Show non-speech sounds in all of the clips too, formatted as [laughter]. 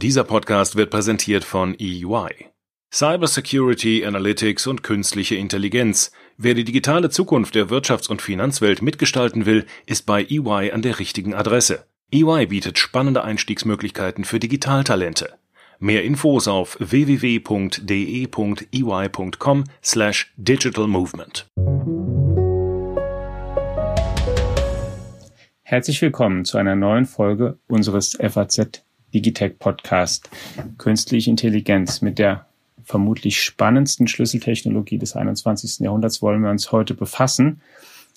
Dieser Podcast wird präsentiert von EY. Cybersecurity, Analytics und künstliche Intelligenz. Wer die digitale Zukunft der Wirtschafts- und Finanzwelt mitgestalten will, ist bei EY an der richtigen Adresse. EY bietet spannende Einstiegsmöglichkeiten für Digitaltalente. Mehr Infos auf www.de.ey.com slash digitalmovement. Herzlich willkommen zu einer neuen Folge unseres FAZ Digitech Podcast Künstliche Intelligenz. Mit der vermutlich spannendsten Schlüsseltechnologie des 21. Jahrhunderts wollen wir uns heute befassen.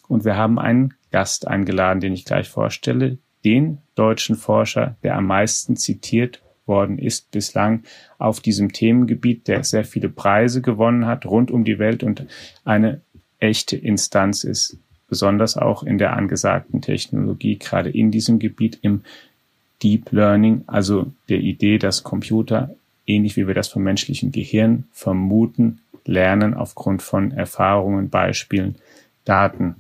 Und wir haben einen Gast eingeladen, den ich gleich vorstelle, den deutschen Forscher, der am meisten zitiert worden ist bislang auf diesem Themengebiet, der sehr viele Preise gewonnen hat rund um die Welt und eine echte Instanz ist, besonders auch in der angesagten Technologie, gerade in diesem Gebiet im Deep Learning, also der Idee, dass Computer, ähnlich wie wir das vom menschlichen Gehirn vermuten, lernen aufgrund von Erfahrungen, Beispielen, Daten.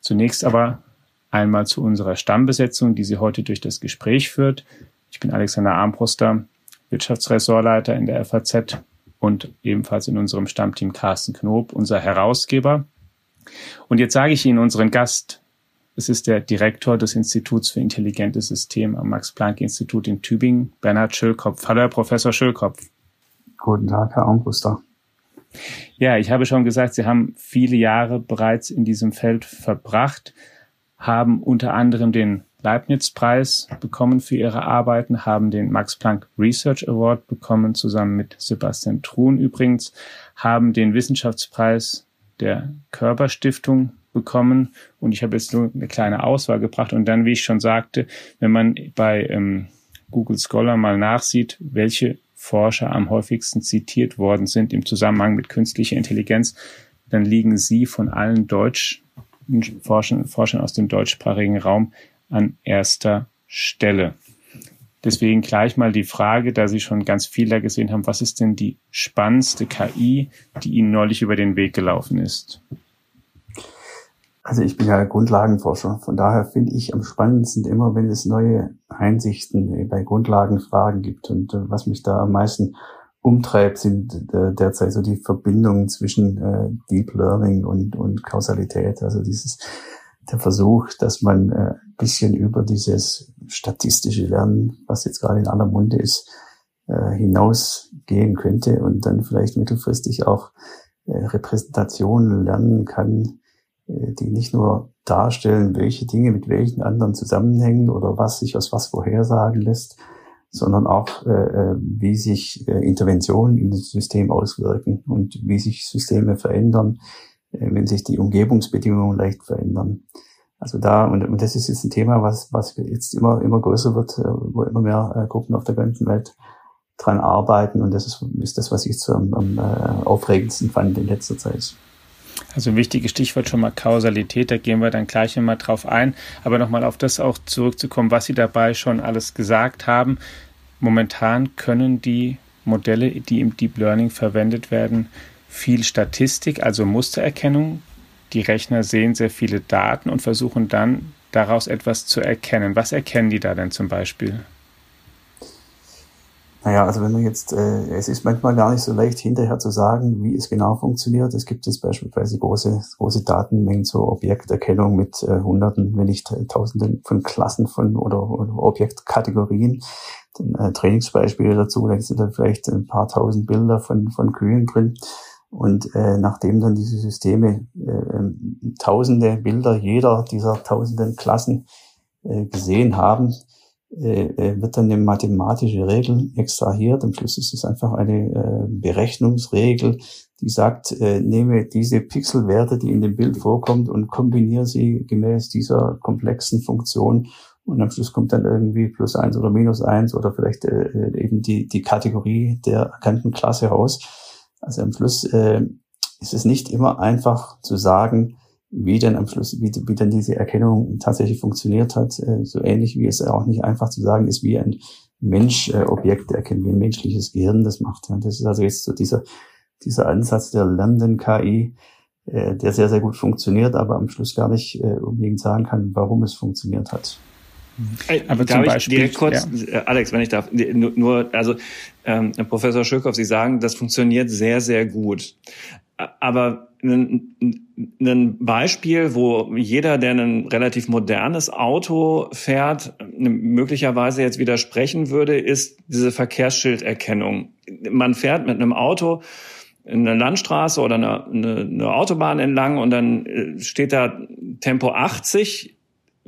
Zunächst aber einmal zu unserer Stammbesetzung, die sie heute durch das Gespräch führt. Ich bin Alexander Armbruster, Wirtschaftsressortleiter in der FAZ und ebenfalls in unserem Stammteam Carsten Knob, unser Herausgeber. Und jetzt sage ich Ihnen unseren Gast. Es ist der Direktor des Instituts für intelligente Systeme am Max-Planck-Institut in Tübingen, Bernhard Schölkopf. Hallo, Herr Professor Schölkopf. Guten Tag, Herr Armbruster. Ja, ich habe schon gesagt, Sie haben viele Jahre bereits in diesem Feld verbracht, haben unter anderem den Leibniz-Preis bekommen für ihre Arbeiten, haben den Max Planck Research Award bekommen, zusammen mit Sebastian Truhn übrigens, haben den Wissenschaftspreis der Körperstiftung bekommen und ich habe jetzt nur eine kleine Auswahl gebracht und dann, wie ich schon sagte, wenn man bei ähm, Google Scholar mal nachsieht, welche Forscher am häufigsten zitiert worden sind im Zusammenhang mit künstlicher Intelligenz, dann liegen sie von allen Deutsch Forschern, Forschern aus dem deutschsprachigen Raum an erster Stelle. Deswegen gleich mal die Frage, da Sie schon ganz viel da gesehen haben, was ist denn die spannendste KI, die Ihnen neulich über den Weg gelaufen ist? Also ich bin ja Grundlagenforscher. Von daher finde ich am spannendsten immer, wenn es neue Einsichten bei Grundlagenfragen gibt. Und äh, was mich da am meisten umtreibt, sind äh, derzeit so die Verbindungen zwischen äh, Deep Learning und, und Kausalität. Also dieses der Versuch, dass man äh, ein bisschen über dieses statistische Lernen, was jetzt gerade in aller Munde ist, äh, hinausgehen könnte und dann vielleicht mittelfristig auch äh, Repräsentationen lernen kann, die nicht nur darstellen, welche Dinge mit welchen anderen zusammenhängen oder was sich aus was vorhersagen lässt, sondern auch, wie sich Interventionen in das System auswirken und wie sich Systeme verändern, wenn sich die Umgebungsbedingungen leicht verändern. Also da, und, und das ist jetzt ein Thema, was, was jetzt immer, immer größer wird, äh, wo immer mehr äh, Gruppen auf der ganzen Welt dran arbeiten. Und das ist, ist das, was ich so am, am aufregendsten fand in letzter Zeit. Also ein wichtiges Stichwort schon mal Kausalität, da gehen wir dann gleich nochmal drauf ein. Aber nochmal auf das auch zurückzukommen, was Sie dabei schon alles gesagt haben. Momentan können die Modelle, die im Deep Learning verwendet werden, viel Statistik, also Mustererkennung. Die Rechner sehen sehr viele Daten und versuchen dann daraus etwas zu erkennen. Was erkennen die da denn zum Beispiel? Naja, also wenn man jetzt, äh, es ist manchmal gar nicht so leicht hinterher zu sagen, wie es genau funktioniert. Es gibt jetzt beispielsweise große, große Datenmengen zur Objekterkennung mit äh, Hunderten, wenn nicht Tausenden von Klassen von oder, oder Objektkategorien. Dann, äh, Trainingsbeispiele dazu, da sind dann vielleicht ein paar tausend Bilder von, von Kühen drin. Und äh, nachdem dann diese Systeme äh, ähm, tausende Bilder jeder dieser tausenden Klassen äh, gesehen haben, äh, äh, wird dann eine mathematische Regel extrahiert. Am Schluss ist es einfach eine äh, Berechnungsregel, die sagt, äh, nehme diese Pixelwerte, die in dem Bild vorkommt, und kombiniere sie gemäß dieser komplexen Funktion. Und am Schluss kommt dann irgendwie plus eins oder minus eins oder vielleicht äh, äh eben die, die Kategorie der erkannten Klasse raus. Also am Schluss äh, ist es nicht immer einfach zu sagen, wie denn am Schluss, wie, wie denn diese Erkennung tatsächlich funktioniert hat. Äh, so ähnlich wie es auch nicht einfach zu sagen ist, wie ein Mensch äh, Objekte erkennt, wie ein menschliches Gehirn das macht. Ja. Das ist also jetzt so dieser, dieser Ansatz der lernenden KI, äh, der sehr, sehr gut funktioniert, aber am Schluss gar nicht äh, unbedingt sagen kann, warum es funktioniert hat. Aber darf zum Beispiel, direkt kurz, ja. Äh, Alex, wenn ich darf, nur, also ähm, Professor Schöckhoff, Sie sagen, das funktioniert sehr, sehr gut. Aber ein, Beispiel, wo jeder, der ein relativ modernes Auto fährt, möglicherweise jetzt widersprechen würde, ist diese Verkehrsschilderkennung. Man fährt mit einem Auto in einer Landstraße oder eine, eine, eine Autobahn entlang und dann äh, steht da Tempo 80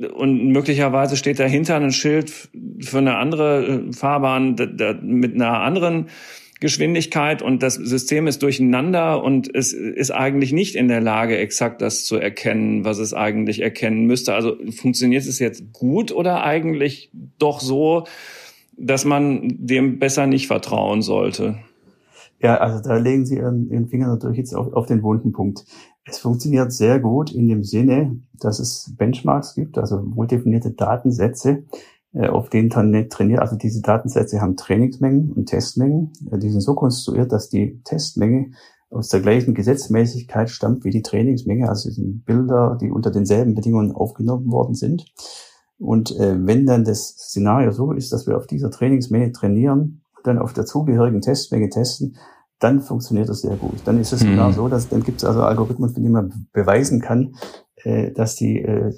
und möglicherweise steht dahinter ein Schild für eine andere äh, Fahrbahn mit einer anderen Geschwindigkeit und das System ist durcheinander und es ist eigentlich nicht in der Lage, exakt das zu erkennen, was es eigentlich erkennen müsste. Also funktioniert es jetzt gut oder eigentlich doch so, dass man dem besser nicht vertrauen sollte? Ja, also da legen Sie Ihren, Ihren Finger natürlich jetzt auf, auf den wunden Punkt. Es funktioniert sehr gut in dem Sinne, dass es Benchmarks gibt, also wohl definierte Datensätze, äh, auf denen dann trainiert. Also diese Datensätze haben Trainingsmengen und Testmengen. Äh, die sind so konstruiert, dass die Testmenge aus der gleichen Gesetzmäßigkeit stammt wie die Trainingsmenge. Also sind Bilder, die unter denselben Bedingungen aufgenommen worden sind. Und äh, wenn dann das Szenario so ist, dass wir auf dieser Trainingsmenge trainieren, dann auf der zugehörigen Testmenge testen, dann funktioniert das sehr gut. Dann ist es mhm. sogar so, dass dann gibt es also Algorithmen, von denen man beweisen kann, äh, dass die, äh,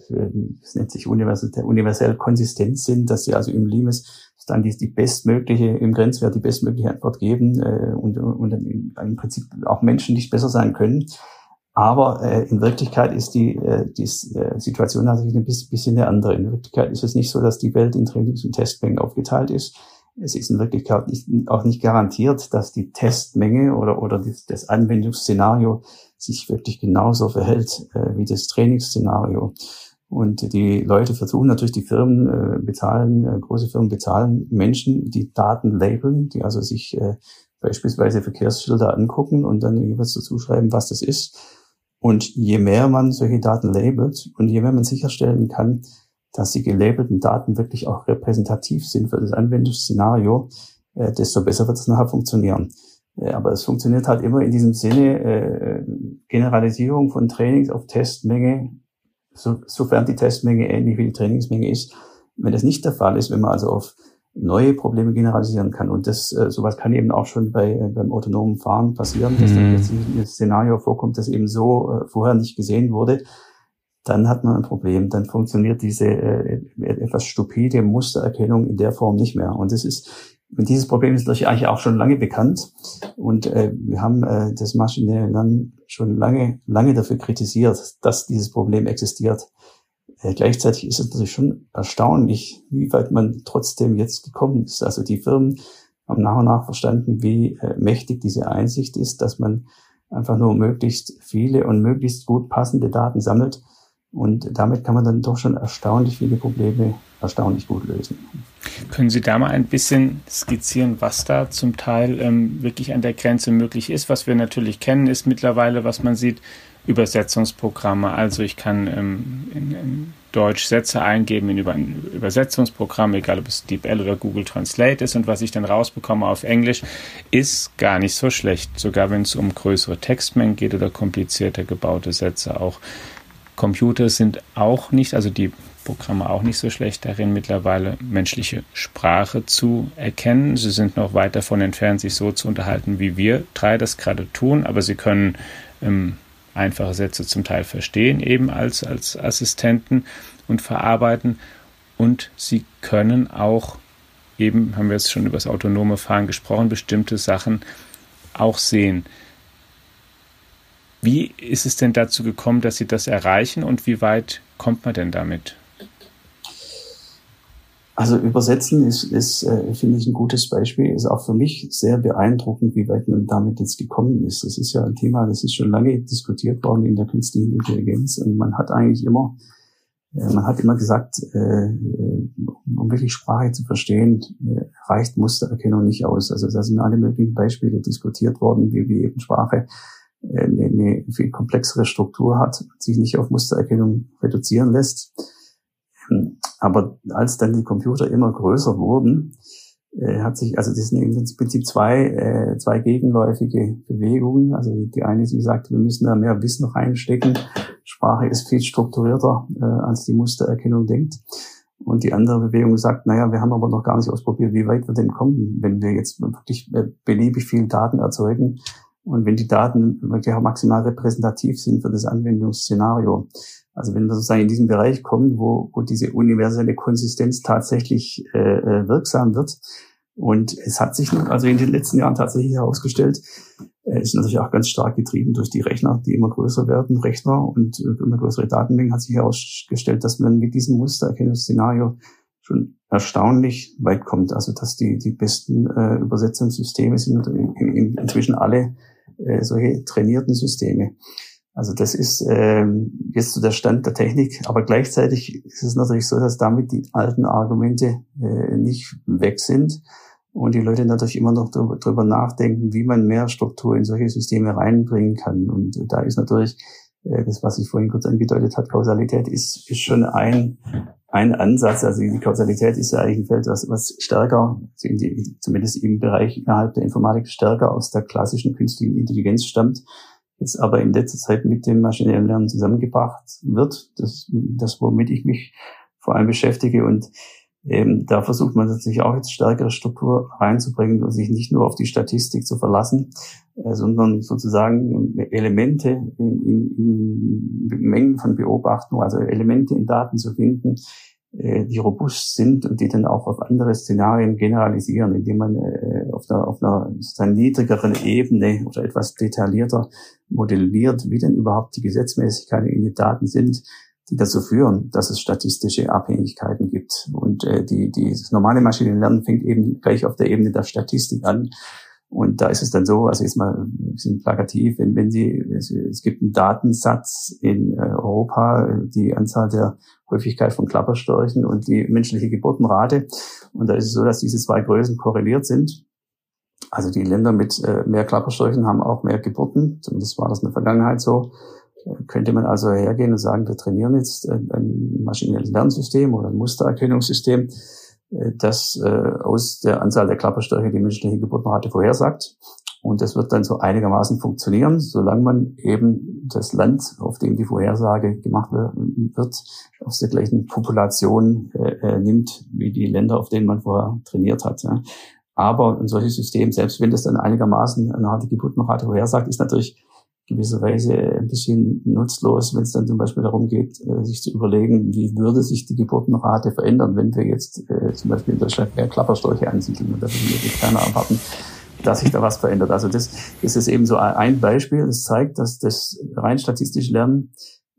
das nennt sich universell, universell konsistent sind, dass sie also im Limes dann die, die bestmögliche, im Grenzwert die bestmögliche Antwort geben äh, und, und im Prinzip auch Menschen nicht besser sein können. Aber äh, in Wirklichkeit ist die, äh, die äh, Situation natürlich ein bisschen eine andere. In Wirklichkeit ist es nicht so, dass die Welt in Trainings- und Testmengen aufgeteilt ist. Es ist in Wirklichkeit nicht, auch nicht garantiert, dass die Testmenge oder, oder das, Anwendungsszenario sich wirklich genauso verhält äh, wie das Trainingsszenario. Und die Leute versuchen natürlich, die Firmen äh, bezahlen, äh, große Firmen bezahlen Menschen, die Daten labeln, die also sich äh, beispielsweise Verkehrsschilder angucken und dann jeweils dazu schreiben, was das ist. Und je mehr man solche Daten labelt und je mehr man sicherstellen kann, dass die gelabelten Daten wirklich auch repräsentativ sind für das Anwendungsszenario, äh, desto besser wird es nachher funktionieren. Äh, aber es funktioniert halt immer in diesem Sinne äh, Generalisierung von Trainings auf Testmenge, so, sofern die Testmenge ähnlich wie die Trainingsmenge ist. Wenn das nicht der Fall ist, wenn man also auf neue Probleme generalisieren kann. Und das, äh, sowas kann eben auch schon bei, äh, beim autonomen Fahren passieren, dass mhm. dann plötzlich ein Szenario vorkommt, das eben so äh, vorher nicht gesehen wurde dann hat man ein Problem. Dann funktioniert diese äh, etwas stupide Mustererkennung in der Form nicht mehr. Und das ist, dieses Problem ist eigentlich auch schon lange bekannt. Und äh, wir haben äh, das maschinelle Lernen schon lange, lange dafür kritisiert, dass dieses Problem existiert. Äh, gleichzeitig ist es natürlich schon erstaunlich, wie weit man trotzdem jetzt gekommen ist. Also die Firmen haben nach und nach verstanden, wie äh, mächtig diese Einsicht ist, dass man einfach nur möglichst viele und möglichst gut passende Daten sammelt und damit kann man dann doch schon erstaunlich viele Probleme erstaunlich gut lösen. Können Sie da mal ein bisschen skizzieren, was da zum Teil ähm, wirklich an der Grenze möglich ist? Was wir natürlich kennen, ist mittlerweile, was man sieht, Übersetzungsprogramme. Also ich kann ähm, in, in Deutsch Sätze eingeben in über ein Übersetzungsprogramm, egal ob es DeepL oder Google Translate ist. Und was ich dann rausbekomme auf Englisch, ist gar nicht so schlecht. Sogar wenn es um größere Textmengen geht oder komplizierter gebaute Sätze auch. Computer sind auch nicht, also die Programme auch nicht so schlecht darin, mittlerweile menschliche Sprache zu erkennen. Sie sind noch weit davon entfernt, sich so zu unterhalten, wie wir drei das gerade tun, aber sie können ähm, einfache Sätze zum Teil verstehen, eben als, als Assistenten und verarbeiten. Und sie können auch, eben haben wir jetzt schon über das autonome Fahren gesprochen, bestimmte Sachen auch sehen. Wie ist es denn dazu gekommen, dass Sie das erreichen und wie weit kommt man denn damit? Also übersetzen ist, ist äh, finde ich, ein gutes Beispiel. Ist auch für mich sehr beeindruckend, wie weit man damit jetzt gekommen ist. Das ist ja ein Thema, das ist schon lange diskutiert worden in der künstlichen Intelligenz. Und man hat eigentlich immer, äh, man hat immer gesagt, äh, um wirklich Sprache zu verstehen, äh, reicht Mustererkennung nicht aus. Also da sind alle möglichen Beispiele diskutiert worden, wie, wie eben Sprache eine, eine viel komplexere Struktur hat, sich nicht auf Mustererkennung reduzieren lässt. Ähm, aber als dann die Computer immer größer wurden, äh, hat sich, also das sind im Prinzip zwei, äh, zwei gegenläufige Bewegungen. Also die eine, die sagt, wir müssen da mehr Wissen reinstecken. Sprache ist viel strukturierter, äh, als die Mustererkennung denkt. Und die andere Bewegung sagt, naja, wir haben aber noch gar nicht ausprobiert, wie weit wir denn kommen, wenn wir jetzt wirklich äh, beliebig viel Daten erzeugen und wenn die Daten wirklich auch maximal repräsentativ sind für das Anwendungsszenario. Also wenn wir sozusagen in diesen Bereich kommen, wo, wo diese universelle Konsistenz tatsächlich äh, äh wirksam wird, und es hat sich also in den letzten Jahren tatsächlich herausgestellt, äh, ist natürlich auch ganz stark getrieben durch die Rechner, die immer größer werden, Rechner und immer größere Datenmengen, hat sich herausgestellt, dass man mit diesem Mustererkennungsszenario schon erstaunlich weit kommt. Also dass die, die besten äh, Übersetzungssysteme sind in, inzwischen alle äh, solche trainierten Systeme. Also das ist ähm, jetzt so der Stand der Technik, aber gleichzeitig ist es natürlich so, dass damit die alten Argumente äh, nicht weg sind und die Leute natürlich immer noch darüber nachdenken, wie man mehr Struktur in solche Systeme reinbringen kann. Und da ist natürlich äh, das, was ich vorhin kurz angedeutet hat, Kausalität ist, ist schon ein, ein Ansatz. Also die Kausalität ist ja eigentlich ein Feld, was, was stärker, die, zumindest im Bereich innerhalb der Informatik, stärker aus der klassischen künstlichen Intelligenz stammt jetzt aber in letzter Zeit mit dem maschinellen Lernen zusammengebracht wird. Das, das womit ich mich vor allem beschäftige. Und ähm, da versucht man natürlich auch jetzt stärkere Struktur reinzubringen und sich nicht nur auf die Statistik zu verlassen, äh, sondern sozusagen Elemente in, in, in Mengen von Beobachtungen, also Elemente in Daten zu finden, äh, die robust sind und die dann auch auf andere Szenarien generalisieren, indem man äh, auf einer, auf einer sozusagen niedrigeren Ebene oder etwas detaillierter modelliert, wie denn überhaupt die Gesetzmäßigkeiten in den Daten sind, die dazu führen, dass es statistische Abhängigkeiten gibt. Und äh, die, die, das normale Maschinenlernen fängt eben gleich auf der Ebene der Statistik an und da ist es dann so, also jetzt mal ein bisschen plakativ, wenn, wenn Sie, es, es gibt einen Datensatz in äh, Europa, die Anzahl der Häufigkeit von Klapperstorchen und die menschliche Geburtenrate. Und da ist es so, dass diese zwei Größen korreliert sind. Also die Länder mit äh, mehr Klapperstorchen haben auch mehr Geburten. Zumindest war das in der Vergangenheit so. Äh, könnte man also hergehen und sagen, wir trainieren jetzt ein maschinelles Lernsystem oder ein Mustererkennungssystem äh, das äh, aus der Anzahl der Klapperstörche die menschliche Geburtenrate vorhersagt. Und das wird dann so einigermaßen funktionieren, solange man eben das Land, auf dem die Vorhersage gemacht wird, aus der gleichen Population äh, äh, nimmt, wie die Länder, auf denen man vorher trainiert hat. Ja. Aber ein solches System, selbst wenn das dann einigermaßen eine harte Geburtenrate vorhersagt, ist natürlich gewisserweise ein bisschen nutzlos, wenn es dann zum Beispiel darum geht, äh, sich zu überlegen, wie würde sich die Geburtenrate verändern, wenn wir jetzt äh, zum Beispiel in Deutschland mehr Klapperstorche ansiedeln und da würde wirklich keiner erwarten, dass sich da was verändert. Also das, das ist eben so ein Beispiel, das zeigt, dass das rein statistische Lernen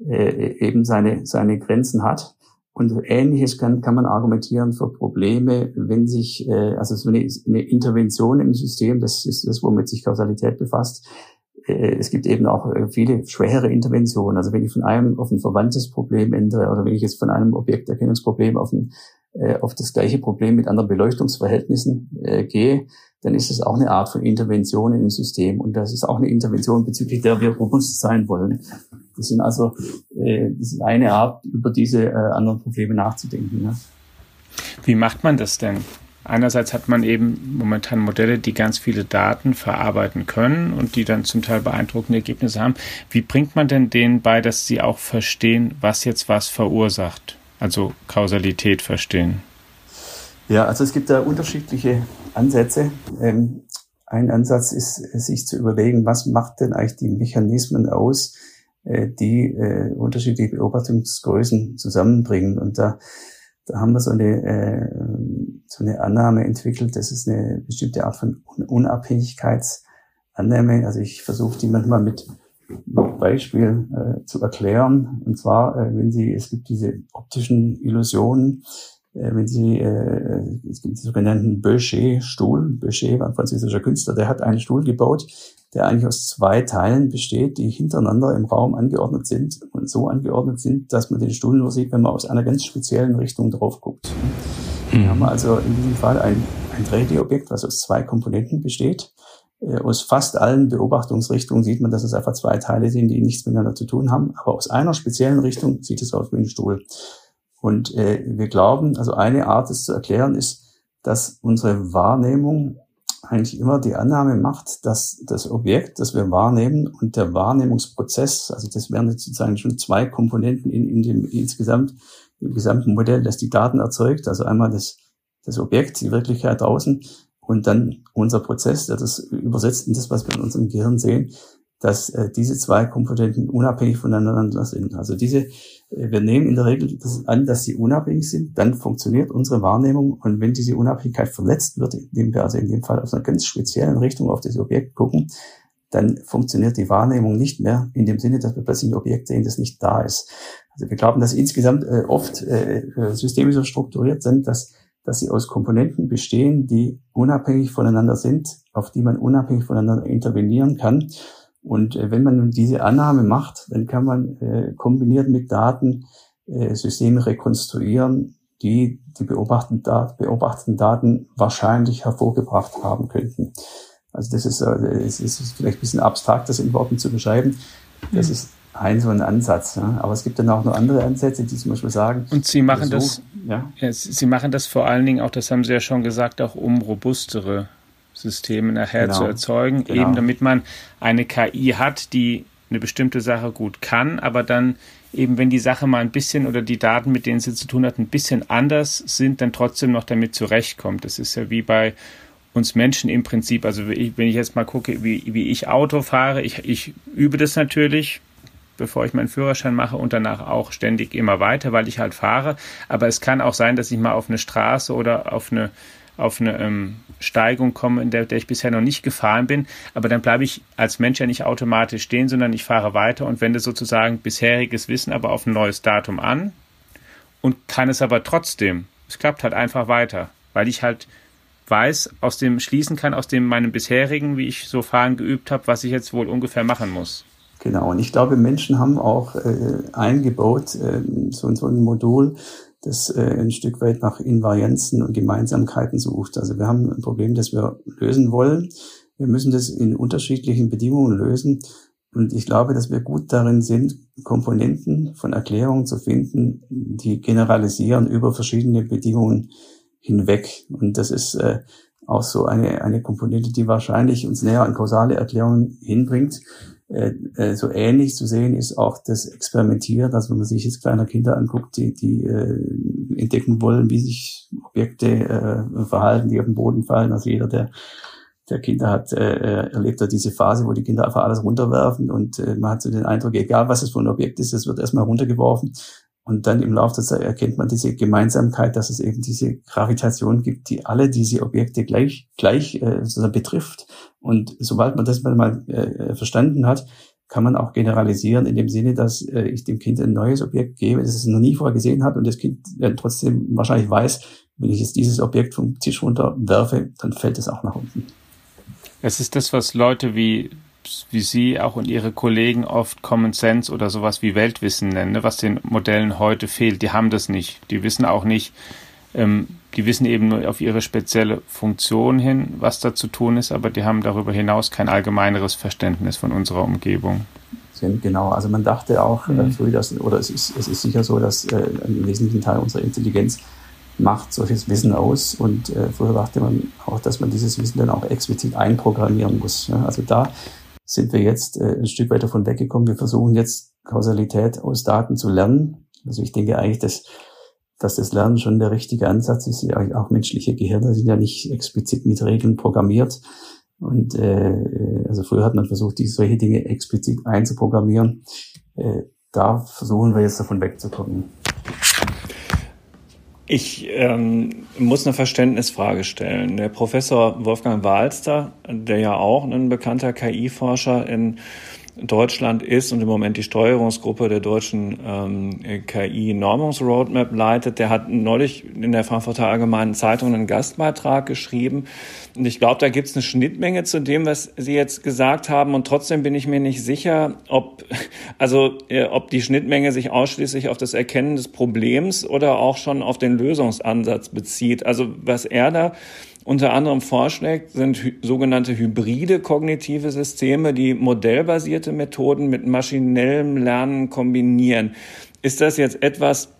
äh, eben seine, seine Grenzen hat. Und Ähnliches kann, kann man argumentieren für Probleme, wenn sich, äh, also so eine, eine Intervention im System, das ist das, womit sich Kausalität befasst, es gibt eben auch äh, viele schwere Interventionen. Also wenn ich von einem auf ein verwandtes Problem ändere oder wenn ich jetzt von einem Objekterkennungsproblem auf, ein, äh, auf das gleiche Problem mit anderen Beleuchtungsverhältnissen äh, gehe, dann ist es auch eine Art von Intervention in ein System. Und das ist auch eine Intervention, bezüglich der wir robust sein wollen. Das sind also äh, das ist eine Art, über diese äh, anderen Probleme nachzudenken. Ne? Wie macht man das denn? Einerseits hat man eben momentan Modelle, die ganz viele Daten verarbeiten können und die dann zum Teil beeindruckende Ergebnisse haben. Wie bringt man denn denen bei, dass sie auch verstehen, was jetzt was verursacht? Also Kausalität verstehen. Ja, also es gibt da unterschiedliche Ansätze. Ähm, ein Ansatz ist, sich zu überlegen, was macht denn eigentlich die Mechanismen aus, äh, die äh, unterschiedliche Beobachtungsgrößen zusammenbringen. Und da haben wir so eine, äh, so eine Annahme entwickelt, das ist eine bestimmte Art von Unabhängigkeitsannahme. Also ich versuche die manchmal mit Beispiel äh, zu erklären. Und zwar, äh, wenn Sie, es gibt diese optischen Illusionen, äh, wenn Sie, äh, es gibt den sogenannten Beuchet-Stuhl. Beuchet war ein französischer Künstler, der hat einen Stuhl gebaut, der eigentlich aus zwei Teilen besteht, die hintereinander im Raum angeordnet sind und so angeordnet sind, dass man den Stuhl nur sieht, wenn man aus einer ganz speziellen Richtung drauf guckt. Mhm. Wir haben also in diesem Fall ein, ein 3D-Objekt, was aus zwei Komponenten besteht. Äh, aus fast allen Beobachtungsrichtungen sieht man, dass es einfach zwei Teile sind, die nichts miteinander zu tun haben. Aber aus einer speziellen Richtung sieht es aus wie ein Stuhl. Und äh, wir glauben, also eine Art, es zu erklären, ist, dass unsere Wahrnehmung eigentlich immer die Annahme macht, dass das Objekt, das wir wahrnehmen und der Wahrnehmungsprozess, also das wären jetzt sozusagen schon zwei Komponenten in, in dem insgesamt im gesamten Modell, das die Daten erzeugt. Also einmal das, das Objekt, die Wirklichkeit draußen und dann unser Prozess, der das übersetzt in das, was wir in unserem Gehirn sehen, dass äh, diese zwei Komponenten unabhängig voneinander sind. Also diese, wir nehmen in der Regel an, dass sie unabhängig sind, dann funktioniert unsere Wahrnehmung und wenn diese Unabhängigkeit verletzt wird, indem wir also in dem Fall aus einer ganz speziellen Richtung auf das Objekt gucken, dann funktioniert die Wahrnehmung nicht mehr in dem Sinne, dass wir plötzlich ein Objekt sehen, das nicht da ist. Also wir glauben, dass insgesamt äh, oft äh, äh Systeme so strukturiert sind, dass dass sie aus Komponenten bestehen, die unabhängig voneinander sind, auf die man unabhängig voneinander intervenieren kann. Und äh, wenn man nun diese Annahme macht, dann kann man äh, kombiniert mit Daten äh, Systeme rekonstruieren, die die beobachteten, Dat beobachteten Daten wahrscheinlich hervorgebracht haben könnten. Also das ist, äh, es ist vielleicht ein bisschen abstrakt, das in Worten zu beschreiben. Das mhm. ist ein so ein Ansatz. Ja. Aber es gibt dann auch noch andere Ansätze, die zum Beispiel sagen. Und Sie machen so, das, ja? ja? Sie machen das vor allen Dingen auch, das haben Sie ja schon gesagt, auch um robustere Systeme nachher genau. zu erzeugen, genau. eben damit man eine KI hat, die eine bestimmte Sache gut kann, aber dann eben, wenn die Sache mal ein bisschen oder die Daten, mit denen sie zu tun hat, ein bisschen anders sind, dann trotzdem noch damit zurechtkommt. Das ist ja wie bei uns Menschen im Prinzip. Also wenn ich jetzt mal gucke, wie, wie ich Auto fahre, ich, ich übe das natürlich, bevor ich meinen Führerschein mache und danach auch ständig immer weiter, weil ich halt fahre. Aber es kann auch sein, dass ich mal auf eine Straße oder auf eine auf eine ähm, Steigung komme, in der, der ich bisher noch nicht gefahren bin. Aber dann bleibe ich als Mensch ja nicht automatisch stehen, sondern ich fahre weiter und wende sozusagen bisheriges Wissen aber auf ein neues Datum an und kann es aber trotzdem. Es klappt halt einfach weiter, weil ich halt weiß, aus dem schließen kann, aus dem meinem bisherigen, wie ich so fahren geübt habe, was ich jetzt wohl ungefähr machen muss. Genau, und ich glaube, Menschen haben auch äh, eingebaut äh, so, so ein Modul, das äh, ein Stück weit nach Invarianzen und Gemeinsamkeiten sucht. Also wir haben ein Problem, das wir lösen wollen. Wir müssen das in unterschiedlichen Bedingungen lösen. Und ich glaube, dass wir gut darin sind, Komponenten von Erklärungen zu finden, die generalisieren über verschiedene Bedingungen hinweg. Und das ist äh, auch so eine, eine Komponente, die wahrscheinlich uns näher an kausale Erklärungen hinbringt. Äh, äh, so ähnlich zu sehen ist auch das Experimentieren, dass wenn man sich jetzt kleiner Kinder anguckt, die, die äh, entdecken wollen, wie sich Objekte äh, verhalten, die auf den Boden fallen. Also jeder, der, der Kinder hat, äh, erlebt da diese Phase, wo die Kinder einfach alles runterwerfen und äh, man hat so den Eindruck, egal was es für ein Objekt ist, es wird erstmal runtergeworfen und dann im Laufe der Zeit erkennt man diese Gemeinsamkeit, dass es eben diese Gravitation gibt, die alle diese Objekte gleich, gleich äh, sozusagen betrifft. Und sobald man das mal äh, verstanden hat, kann man auch generalisieren in dem Sinne, dass äh, ich dem Kind ein neues Objekt gebe, das es noch nie vorher gesehen hat und das Kind äh, trotzdem wahrscheinlich weiß, wenn ich jetzt dieses Objekt vom Tisch runter werfe, dann fällt es auch nach unten. Es ist das, was Leute wie wie Sie auch und Ihre Kollegen oft Common Sense oder sowas wie Weltwissen nennen, ne, was den Modellen heute fehlt. Die haben das nicht. Die wissen auch nicht, ähm, die wissen eben nur auf ihre spezielle Funktion hin, was da zu tun ist, aber die haben darüber hinaus kein allgemeineres Verständnis von unserer Umgebung. Genau, also man dachte auch äh, mhm. früh, dass, oder es ist, es ist sicher so, dass äh, ein wesentlichen Teil unserer Intelligenz macht solches Wissen aus. Und äh, früher dachte man auch, dass man dieses Wissen dann auch explizit einprogrammieren muss. Ja? Also da sind wir jetzt äh, ein Stück weiter von weggekommen. Wir versuchen jetzt Kausalität aus Daten zu lernen. Also ich denke eigentlich, dass, dass das Lernen schon der richtige Ansatz ist. Ja, auch menschliche Gehirne sind ja nicht explizit mit Regeln programmiert. Und äh, also früher hat man versucht, die solche Dinge explizit einzuprogrammieren. Äh, da versuchen wir jetzt davon wegzukommen. Ich ähm, muss eine Verständnisfrage stellen. Der Professor Wolfgang Walster, der ja auch ein bekannter KI-Forscher in Deutschland ist und im Moment die Steuerungsgruppe der deutschen ähm, KI-Normungsroadmap leitet, der hat neulich in der Frankfurter Allgemeinen Zeitung einen Gastbeitrag geschrieben. Und ich glaube, da gibt es eine Schnittmenge zu dem, was Sie jetzt gesagt haben. Und trotzdem bin ich mir nicht sicher, ob, [laughs] also, äh, ob die Schnittmenge sich ausschließlich auf das Erkennen des Problems oder auch schon auf den Lösungsansatz bezieht. Also was er da unter anderem vorschlägt, sind sogenannte hybride kognitive Systeme, die modellbasierte Methoden mit maschinellem Lernen kombinieren. Ist das jetzt etwas,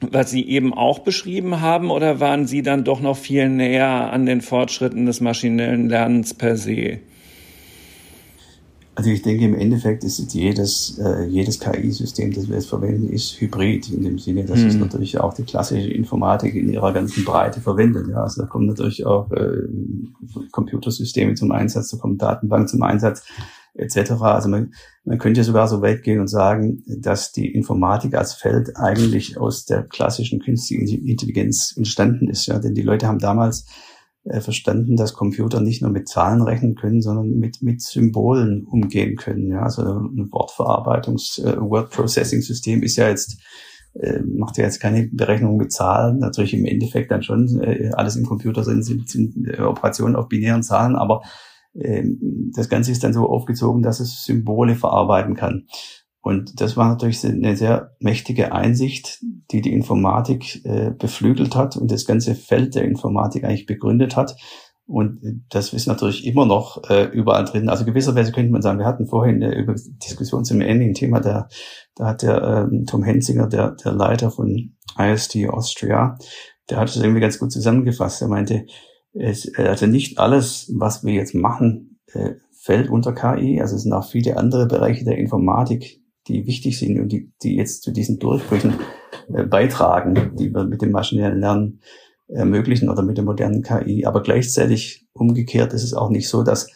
was Sie eben auch beschrieben haben, oder waren Sie dann doch noch viel näher an den Fortschritten des maschinellen Lernens per se? Also ich denke, im Endeffekt ist jedes, äh, jedes KI-System, das wir jetzt verwenden, ist hybrid in dem Sinne, dass mhm. es natürlich auch die klassische Informatik in ihrer ganzen Breite verwendet. Ja, also da kommen natürlich auch äh, Computersysteme zum Einsatz, da kommen Datenbanken zum Einsatz etc. Also man, man könnte sogar so weit gehen und sagen, dass die Informatik als Feld eigentlich aus der klassischen künstlichen Intelligenz entstanden ist. Ja, denn die Leute haben damals äh, verstanden, dass Computer nicht nur mit Zahlen rechnen können, sondern mit, mit Symbolen umgehen können. Ja, also ein Wortverarbeitungs-, äh, Word Processing System ist ja jetzt, äh, macht ja jetzt keine Berechnung mit Zahlen. Natürlich im Endeffekt dann schon, äh, alles im Computer sind, sind, sind äh, Operationen auf binären Zahlen, aber äh, das Ganze ist dann so aufgezogen, dass es Symbole verarbeiten kann. Und das war natürlich eine sehr mächtige Einsicht, die die Informatik äh, beflügelt hat und das ganze Feld der Informatik eigentlich begründet hat. Und das ist natürlich immer noch äh, überall drin. Also gewisserweise könnte man sagen, wir hatten vorhin äh, über Diskussion zum ein Thema, da, da hat der äh, Tom Hensinger, der, der Leiter von IST Austria, der hat es irgendwie ganz gut zusammengefasst. Er meinte, es, also nicht alles, was wir jetzt machen, äh, fällt unter KI. Also es sind auch viele andere Bereiche der Informatik, die wichtig sind und die, die jetzt zu diesen Durchbrüchen äh, beitragen, die wir mit dem maschinellen Lernen ermöglichen oder mit der modernen KI. Aber gleichzeitig umgekehrt ist es auch nicht so, dass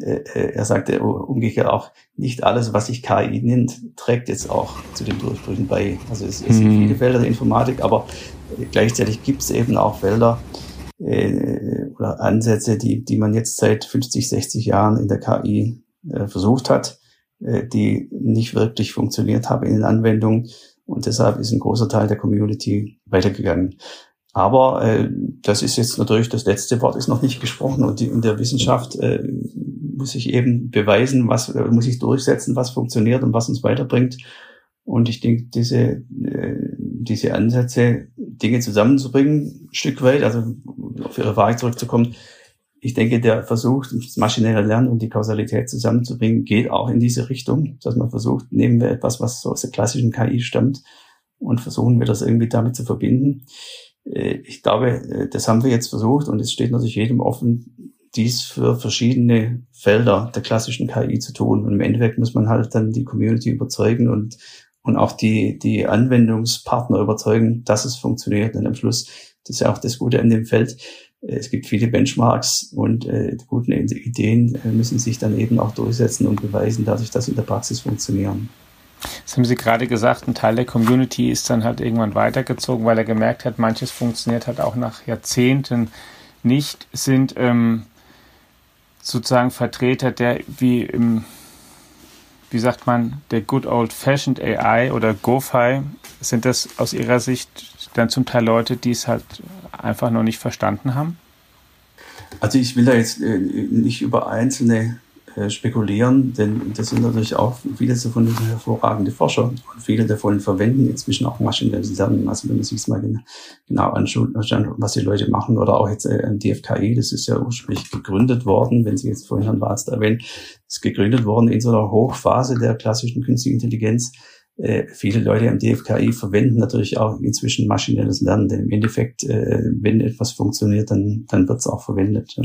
äh, äh er sagte umgekehrt auch, nicht alles, was sich KI nennt, trägt jetzt auch zu den Durchbrüchen bei. Also es, es sind mhm. viele Felder der Informatik, aber gleichzeitig gibt es eben auch Felder äh, oder Ansätze, die, die man jetzt seit 50, 60 Jahren in der KI äh, versucht hat, äh, die nicht wirklich funktioniert haben in den Anwendungen. Und deshalb ist ein großer Teil der Community weitergegangen. Aber äh, das ist jetzt natürlich, das letzte Wort ist noch nicht gesprochen und die, in der Wissenschaft äh, muss ich eben beweisen, was, äh, muss ich durchsetzen, was funktioniert und was uns weiterbringt. Und ich denke, diese, äh, diese Ansätze, Dinge zusammenzubringen, ein Stück weit, also auf Ihre Frage zurückzukommen, ich denke, der Versuch, das maschinelle Lernen und die Kausalität zusammenzubringen, geht auch in diese Richtung, dass man versucht, nehmen wir etwas, was aus der klassischen KI stammt und versuchen wir das irgendwie damit zu verbinden. Äh, ich glaube, äh, das haben wir jetzt versucht und es steht natürlich jedem offen, dies für verschiedene Felder der klassischen KI zu tun. Und im Endeffekt muss man halt dann die Community überzeugen und, und auch die, die Anwendungspartner überzeugen, dass es funktioniert. Und am Schluss, das ist ja auch das Gute an dem Feld, es gibt viele Benchmarks und äh, guten Ideen äh, müssen sich dann eben auch durchsetzen und beweisen, dass sie in der Praxis funktionieren. Das haben Sie gerade gesagt, ein Teil der Community ist dann halt irgendwann weitergezogen, weil er gemerkt hat, manches funktioniert halt auch nach Jahrzehnten nicht, sind ähm, sozusagen Vertreter der, wie im, wie sagt man, der good old fashioned AI oder GoFi, sind das aus Ihrer Sicht dann zum Teil Leute, die es halt einfach noch nicht verstanden haben? Also ich will da jetzt äh, nicht über einzelne äh, spekulieren, denn das sind natürlich auch viele davon hervorragende Forscher und viele davon verwenden inzwischen auch maschinelles Lernen. Also wenn man sich mal genau anschaut, was die Leute machen oder auch jetzt äh, DFKI, das ist ja ursprünglich gegründet worden, wenn Sie jetzt vorhin Herrn Warz erwähnen, ist gegründet worden in so einer Hochphase der klassischen künstlichen Intelligenz äh, viele Leute am DFKI verwenden natürlich auch inzwischen maschinelles Lernen, denn im Endeffekt, äh, wenn etwas funktioniert, dann, dann wird es auch verwendet. Ja.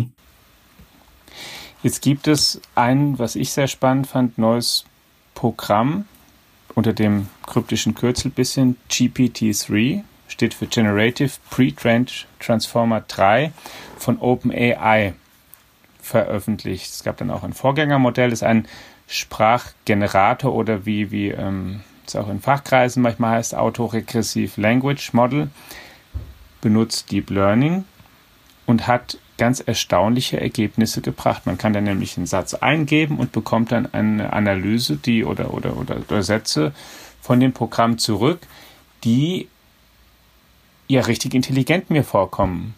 Jetzt gibt es ein, was ich sehr spannend fand, neues Programm unter dem kryptischen Kürzel bisschen GPT-3, steht für Generative Pre-Trained Transformer 3 von OpenAI veröffentlicht. Es gab dann auch ein Vorgängermodell, das ist ein Sprachgenerator oder wie, wie ähm, es auch in Fachkreisen manchmal heißt, Autoregressive Language Model, benutzt Deep Learning und hat ganz erstaunliche Ergebnisse gebracht. Man kann dann nämlich einen Satz eingeben und bekommt dann eine Analyse, die oder, oder, oder, oder Sätze von dem Programm zurück, die ja richtig intelligent mir vorkommen.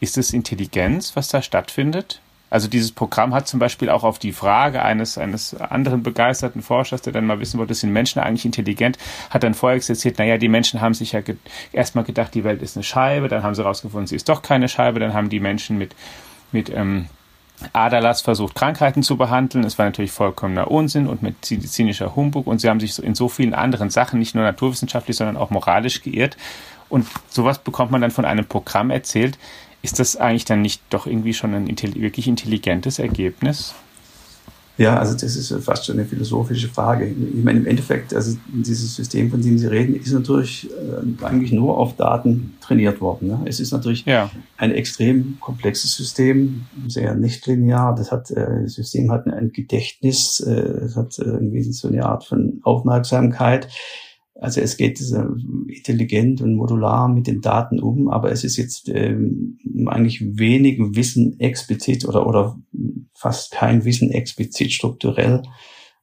Ist es Intelligenz, was da stattfindet? Also dieses Programm hat zum Beispiel auch auf die Frage eines, eines anderen begeisterten Forschers, der dann mal wissen wollte, sind Menschen eigentlich intelligent, hat dann vorher existiert, naja, die Menschen haben sich ja ge erstmal gedacht, die Welt ist eine Scheibe, dann haben sie herausgefunden, sie ist doch keine Scheibe, dann haben die Menschen mit, mit ähm, Aderlass versucht, Krankheiten zu behandeln. Es war natürlich vollkommener Unsinn und medizinischer Humbug und sie haben sich in so vielen anderen Sachen, nicht nur naturwissenschaftlich, sondern auch moralisch geirrt. Und sowas bekommt man dann von einem Programm erzählt, ist das eigentlich dann nicht doch irgendwie schon ein wirklich intelligentes Ergebnis? Ja, also das ist fast schon eine philosophische Frage. Ich meine, im Endeffekt, also dieses System, von dem Sie reden, ist natürlich äh, eigentlich nur auf Daten trainiert worden. Ne? Es ist natürlich ja. ein extrem komplexes System, sehr nicht linear. Das hat, äh, das System hat ein Gedächtnis, äh, es hat irgendwie so eine Art von Aufmerksamkeit. Also es geht intelligent und modular mit den Daten um, aber es ist jetzt ähm, eigentlich wenig Wissen explizit oder, oder fast kein Wissen explizit strukturell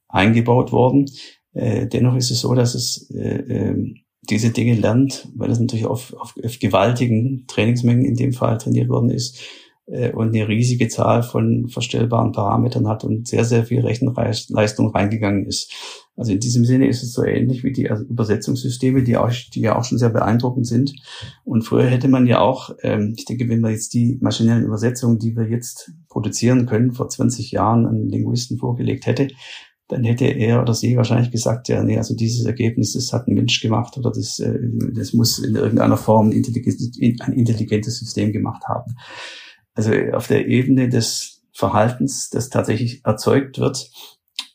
eingebaut worden. Äh, dennoch ist es so, dass es äh, äh, diese Dinge lernt, weil es natürlich auf, auf, auf gewaltigen Trainingsmengen in dem Fall trainiert worden ist äh, und eine riesige Zahl von verstellbaren Parametern hat und sehr, sehr viel Rechenleistung reingegangen ist. Also in diesem Sinne ist es so ähnlich wie die Übersetzungssysteme, die, auch, die ja auch schon sehr beeindruckend sind. Und früher hätte man ja auch, ähm, ich denke, wenn wir jetzt die maschinellen Übersetzungen, die wir jetzt produzieren können, vor 20 Jahren einen Linguisten vorgelegt hätte, dann hätte er oder sie wahrscheinlich gesagt, ja, nee, also dieses Ergebnis, das hat ein Mensch gemacht oder das, äh, das muss in irgendeiner Form ein intelligentes, ein intelligentes System gemacht haben. Also auf der Ebene des Verhaltens, das tatsächlich erzeugt wird,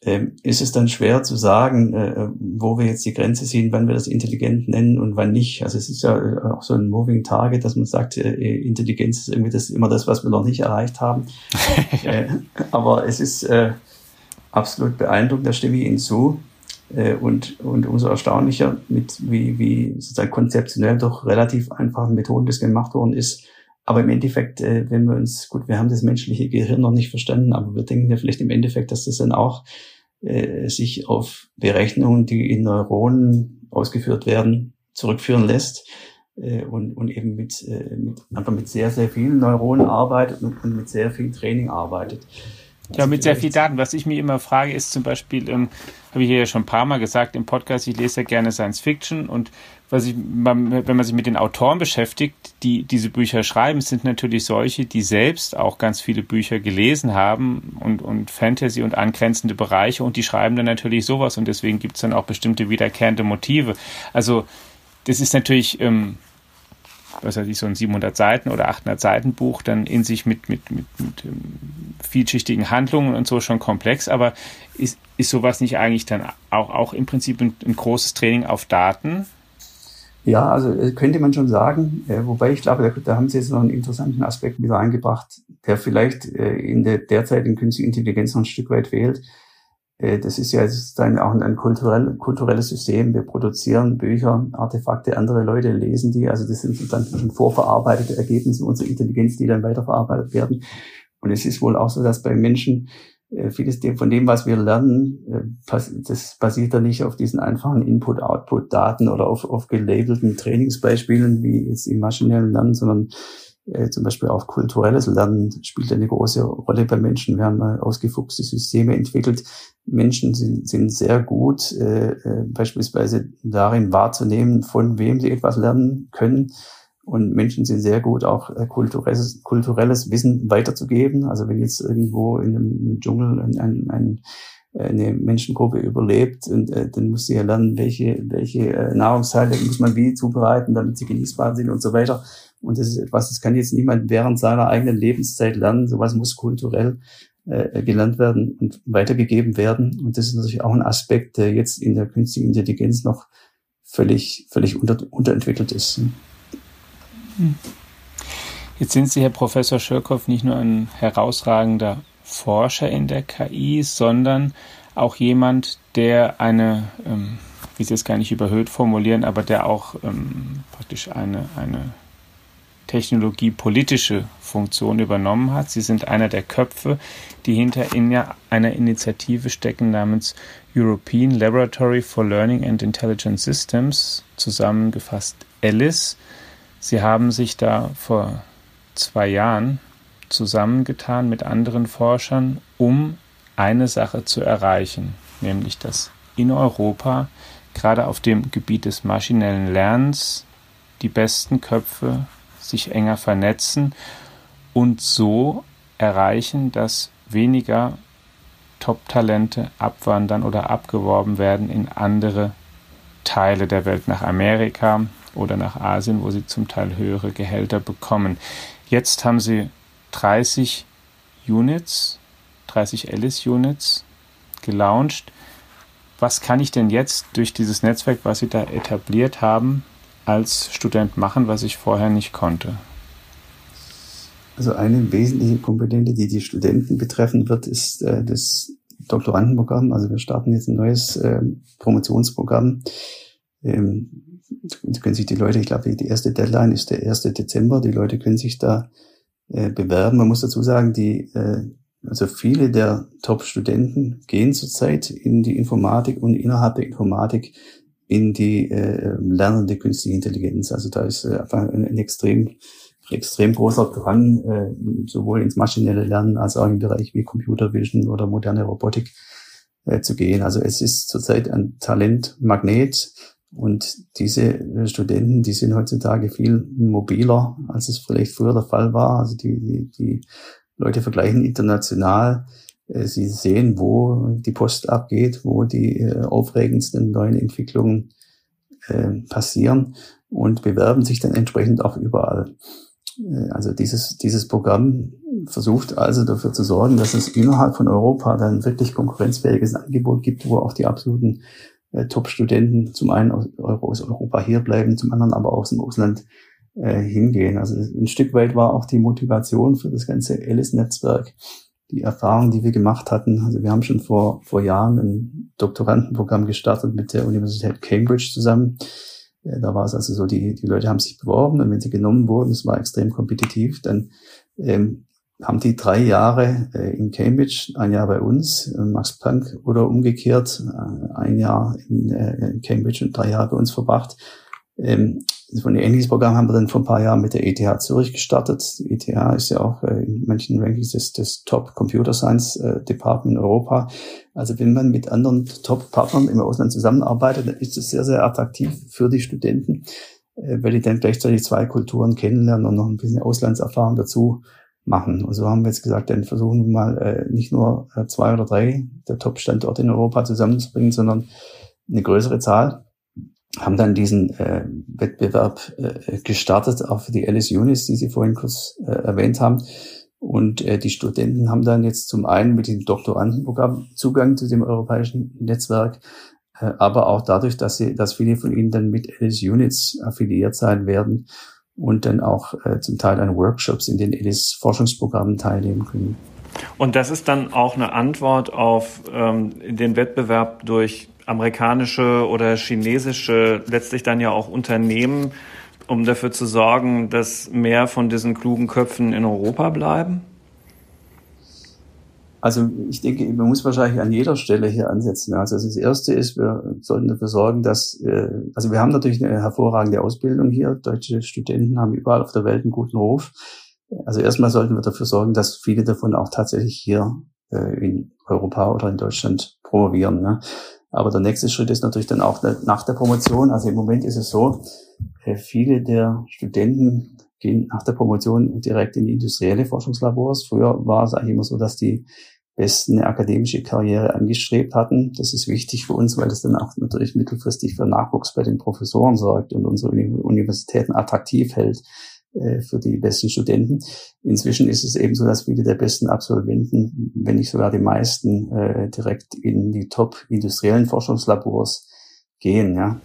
ähm, ist es dann schwer zu sagen, äh, wo wir jetzt die Grenze sehen, wann wir das intelligent nennen und wann nicht. Also es ist ja äh, auch so ein Moving Target, dass man sagt, äh, Intelligenz ist irgendwie das, immer das, was wir noch nicht erreicht haben. [laughs] äh, aber es ist äh, absolut beeindruckend, da stimme ich Ihnen zu. Äh, und, und umso erstaunlicher, mit wie, wie sozusagen konzeptionell doch relativ einfachen Methoden das gemacht worden ist, aber im Endeffekt, äh, wenn wir uns, gut, wir haben das menschliche Gehirn noch nicht verstanden, aber wir denken ja vielleicht im Endeffekt, dass das dann auch äh, sich auf Berechnungen, die in Neuronen ausgeführt werden, zurückführen lässt äh, und, und eben mit, äh, mit, einfach mit sehr, sehr vielen Neuronen arbeitet und, und mit sehr viel Training arbeitet. Ja, mit sehr viel Daten. Was ich mir immer frage, ist zum Beispiel, ähm, habe ich hier ja schon ein paar Mal gesagt im Podcast, ich lese ja gerne Science Fiction und was ich, wenn man sich mit den Autoren beschäftigt, die diese Bücher schreiben, sind natürlich solche, die selbst auch ganz viele Bücher gelesen haben und, und Fantasy und angrenzende Bereiche und die schreiben dann natürlich sowas und deswegen gibt es dann auch bestimmte wiederkehrende Motive. Also das ist natürlich ähm, was weiß ich, so ein 700 Seiten oder 800 Seiten Buch dann in sich mit, mit, mit, mit ähm, vielschichtigen Handlungen und so schon komplex, aber ist, ist sowas nicht eigentlich dann auch, auch im Prinzip ein, ein großes Training auf Daten? Ja, also äh, könnte man schon sagen, äh, wobei ich glaube, da, da, haben Sie jetzt noch einen interessanten Aspekt wieder eingebracht, der vielleicht äh, in der derzeitigen künstlichen Intelligenz noch ein Stück weit fehlt. Äh, das ist ja dann auch ein kulturell, kulturelles System. Wir produzieren Bücher, Artefakte, andere Leute lesen die. Also das sind dann schon vorverarbeitete Ergebnisse unserer Intelligenz, die dann weiterverarbeitet werden. Und es ist wohl auch so, dass bei Menschen äh, vieles von dem, was wir lernen, äh, das basiert dann nicht auf diesen einfachen Input-Output-Daten oder auf, auf gelabelten Trainingsbeispielen wie jetzt im maschinellen Lernen, sondern äh, zum Beispiel auch kulturelles Lernen spielt eine große Rolle bei Menschen. Wir haben ausgefuchste Systeme entwickelt. Menschen sind, sind sehr gut, äh, äh, beispielsweise darin wahrzunehmen, von wem sie etwas lernen können. Und Menschen sind sehr gut, auch äh, kulturelles, kulturelles Wissen weiterzugeben. Also wenn jetzt irgendwo in einem Dschungel ein, ein, ein eine Menschengruppe überlebt und äh, dann muss sie ja lernen, welche, welche äh, Nahrungshaltung muss man wie zubereiten, damit sie genießbar sind und so weiter. Und das ist etwas, das kann jetzt niemand während seiner eigenen Lebenszeit lernen. Sowas muss kulturell äh, gelernt werden und weitergegeben werden. Und das ist natürlich auch ein Aspekt, der jetzt in der künstlichen Intelligenz noch völlig, völlig unter, unterentwickelt ist. Hm. Jetzt sind Sie, Herr Professor Schirkow, nicht nur ein herausragender Forscher in der KI, sondern auch jemand, der eine, ähm, ich will es gar nicht überhöht formulieren, aber der auch ähm, praktisch eine, eine technologiepolitische Funktion übernommen hat. Sie sind einer der Köpfe, die hinter einer Initiative stecken namens European Laboratory for Learning and Intelligent Systems, zusammengefasst ALICE. Sie haben sich da vor zwei Jahren zusammengetan mit anderen Forschern, um eine Sache zu erreichen, nämlich dass in Europa gerade auf dem Gebiet des maschinellen Lernens die besten Köpfe sich enger vernetzen und so erreichen, dass weniger Top-Talente abwandern oder abgeworben werden in andere Teile der Welt, nach Amerika oder nach Asien, wo sie zum Teil höhere Gehälter bekommen. Jetzt haben sie 30 Units, 30 Alice-Units gelauncht. Was kann ich denn jetzt durch dieses Netzwerk, was Sie da etabliert haben, als Student machen, was ich vorher nicht konnte? Also eine wesentliche Komponente, die die Studenten betreffen wird, ist äh, das Doktorandenprogramm. Also wir starten jetzt ein neues äh, Promotionsprogramm. Ähm, können sich die Leute, ich glaube, die erste Deadline ist der 1. Dezember. Die Leute können sich da äh, bewerben. Man muss dazu sagen, die äh, also viele der Top-Studenten gehen zurzeit in die Informatik und innerhalb der Informatik in die äh, lernende künstliche Intelligenz. Also da ist äh, einfach ein, ein extrem extrem großer Drang, äh, sowohl ins maschinelle Lernen als auch im Bereich wie Computer Vision oder moderne Robotik äh, zu gehen. Also es ist zurzeit ein Talentmagnet und diese äh, Studenten, die sind heutzutage viel mobiler, als es vielleicht früher der Fall war. Also die, die, die Leute vergleichen international. Äh, sie sehen, wo die Post abgeht, wo die äh, aufregendsten neuen Entwicklungen passieren und bewerben sich dann entsprechend auch überall. Also dieses, dieses Programm versucht also dafür zu sorgen, dass es innerhalb von Europa dann wirklich konkurrenzfähiges Angebot gibt, wo auch die absoluten äh, Top-Studenten zum einen aus, aus Europa hier bleiben, zum anderen aber auch aus dem Ausland äh, hingehen. Also ein Stück weit war auch die Motivation für das ganze Alice-Netzwerk die Erfahrung, die wir gemacht hatten. Also wir haben schon vor, vor Jahren ein Doktorandenprogramm gestartet mit der Universität Cambridge zusammen. Äh, da war es also so, die, die Leute haben sich beworben und wenn sie genommen wurden, es war extrem kompetitiv, dann ähm, haben die drei Jahre äh, in Cambridge, ein Jahr bei uns, äh, Max Planck, oder umgekehrt, äh, ein Jahr in, äh, in Cambridge und drei Jahre bei uns verbracht. Ähm, so ein ähnliches Programm haben wir dann vor ein paar Jahren mit der ETH Zürich gestartet. Die ETH ist ja auch äh, in manchen Rankings das, das Top Computer Science äh, Department in Europa. Also wenn man mit anderen Top-Partnern im Ausland zusammenarbeitet, dann ist das sehr, sehr attraktiv für die Studenten, äh, weil die dann gleichzeitig zwei Kulturen kennenlernen und noch ein bisschen Auslandserfahrung dazu machen. Und so haben wir jetzt gesagt, dann versuchen wir mal äh, nicht nur äh, zwei oder drei der Top-Standorte in Europa zusammenzubringen, sondern eine größere Zahl. Haben dann diesen äh, Wettbewerb äh, gestartet, auch für die Alice Unis, die Sie vorhin kurz äh, erwähnt haben. Und äh, die Studenten haben dann jetzt zum einen mit dem Doktorandenprogramm Zugang zu dem europäischen Netzwerk, äh, aber auch dadurch, dass sie, dass viele von ihnen dann mit Alice Units affiliiert sein werden und dann auch äh, zum Teil an Workshops in den ELIS-Forschungsprogrammen teilnehmen können. Und das ist dann auch eine Antwort auf ähm, den Wettbewerb durch amerikanische oder chinesische, letztlich dann ja auch Unternehmen, um dafür zu sorgen, dass mehr von diesen klugen Köpfen in Europa bleiben? Also ich denke, man muss wahrscheinlich an jeder Stelle hier ansetzen. Also das Erste ist, wir sollten dafür sorgen, dass, äh, also wir haben natürlich eine hervorragende Ausbildung hier. Deutsche Studenten haben überall auf der Welt einen guten Ruf. Also erstmal sollten wir dafür sorgen, dass viele davon auch tatsächlich hier äh, in Europa oder in Deutschland promovieren. Ne? Aber der nächste Schritt ist natürlich dann auch nach der Promotion. Also im Moment ist es so, äh, viele der Studenten gehen nach der Promotion direkt in die industrielle Forschungslabors. Früher war es eigentlich immer so, dass die Besten eine akademische Karriere angestrebt hatten. Das ist wichtig für uns, weil das dann auch natürlich mittelfristig für Nachwuchs bei den Professoren sorgt und unsere Universitäten attraktiv hält für die besten Studenten. Inzwischen ist es eben so, dass viele der besten Absolventen, wenn nicht sogar die meisten, äh, direkt in die top industriellen Forschungslabors gehen. Ja,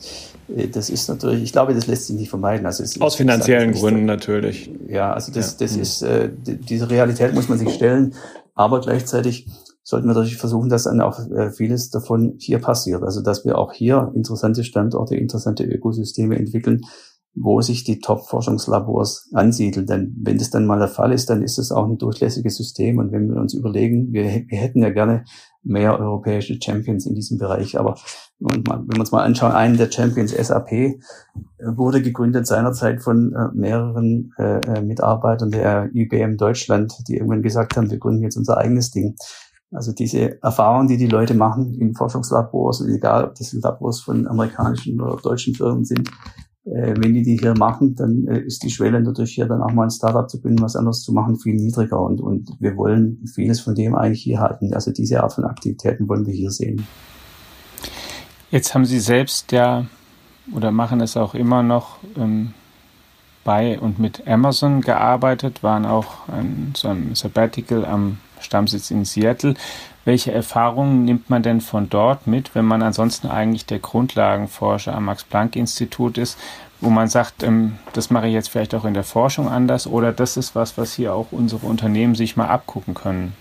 äh, das ist natürlich, ich glaube, das lässt sich nicht vermeiden. Also es, aus finanziellen Gründen natürlich. Ja, also das, das ja. ist äh, diese Realität muss man sich stellen, aber gleichzeitig sollten wir natürlich versuchen, dass dann auch äh, vieles davon hier passiert. Also dass wir auch hier interessante Standorte, interessante Ökosysteme entwickeln, wo sich die Top-Forschungslabors ansiedeln. Denn wenn das dann mal der Fall ist, dann ist es auch ein durchlässiges System. Und wenn wir uns überlegen, wir, wir hätten ja gerne mehr europäische Champions in diesem Bereich. Aber wenn wir uns mal anschauen, einen der Champions, SAP, äh, wurde gegründet seinerzeit von äh, mehreren äh, Mitarbeitern der IBM Deutschland, die irgendwann gesagt haben, wir gründen jetzt unser eigenes Ding. Also diese Erfahrungen, die die Leute machen in Forschungslabors, egal ob das Labors von amerikanischen oder deutschen Firmen sind, äh, wenn die die hier machen, dann äh, ist die Schwelle natürlich hier dann auch mal ein Startup zu gründen, was anderes zu machen, viel niedriger. Und, und wir wollen vieles von dem eigentlich hier halten. Also diese Art von Aktivitäten wollen wir hier sehen. Jetzt haben Sie selbst ja oder machen es auch immer noch ähm, bei und mit Amazon gearbeitet, waren auch an so einem Sabbatical am Stammsitz in Seattle. Welche Erfahrungen nimmt man denn von dort mit, wenn man ansonsten eigentlich der Grundlagenforscher am Max-Planck-Institut ist, wo man sagt, ähm, das mache ich jetzt vielleicht auch in der Forschung anders oder das ist was, was hier auch unsere Unternehmen sich mal abgucken können?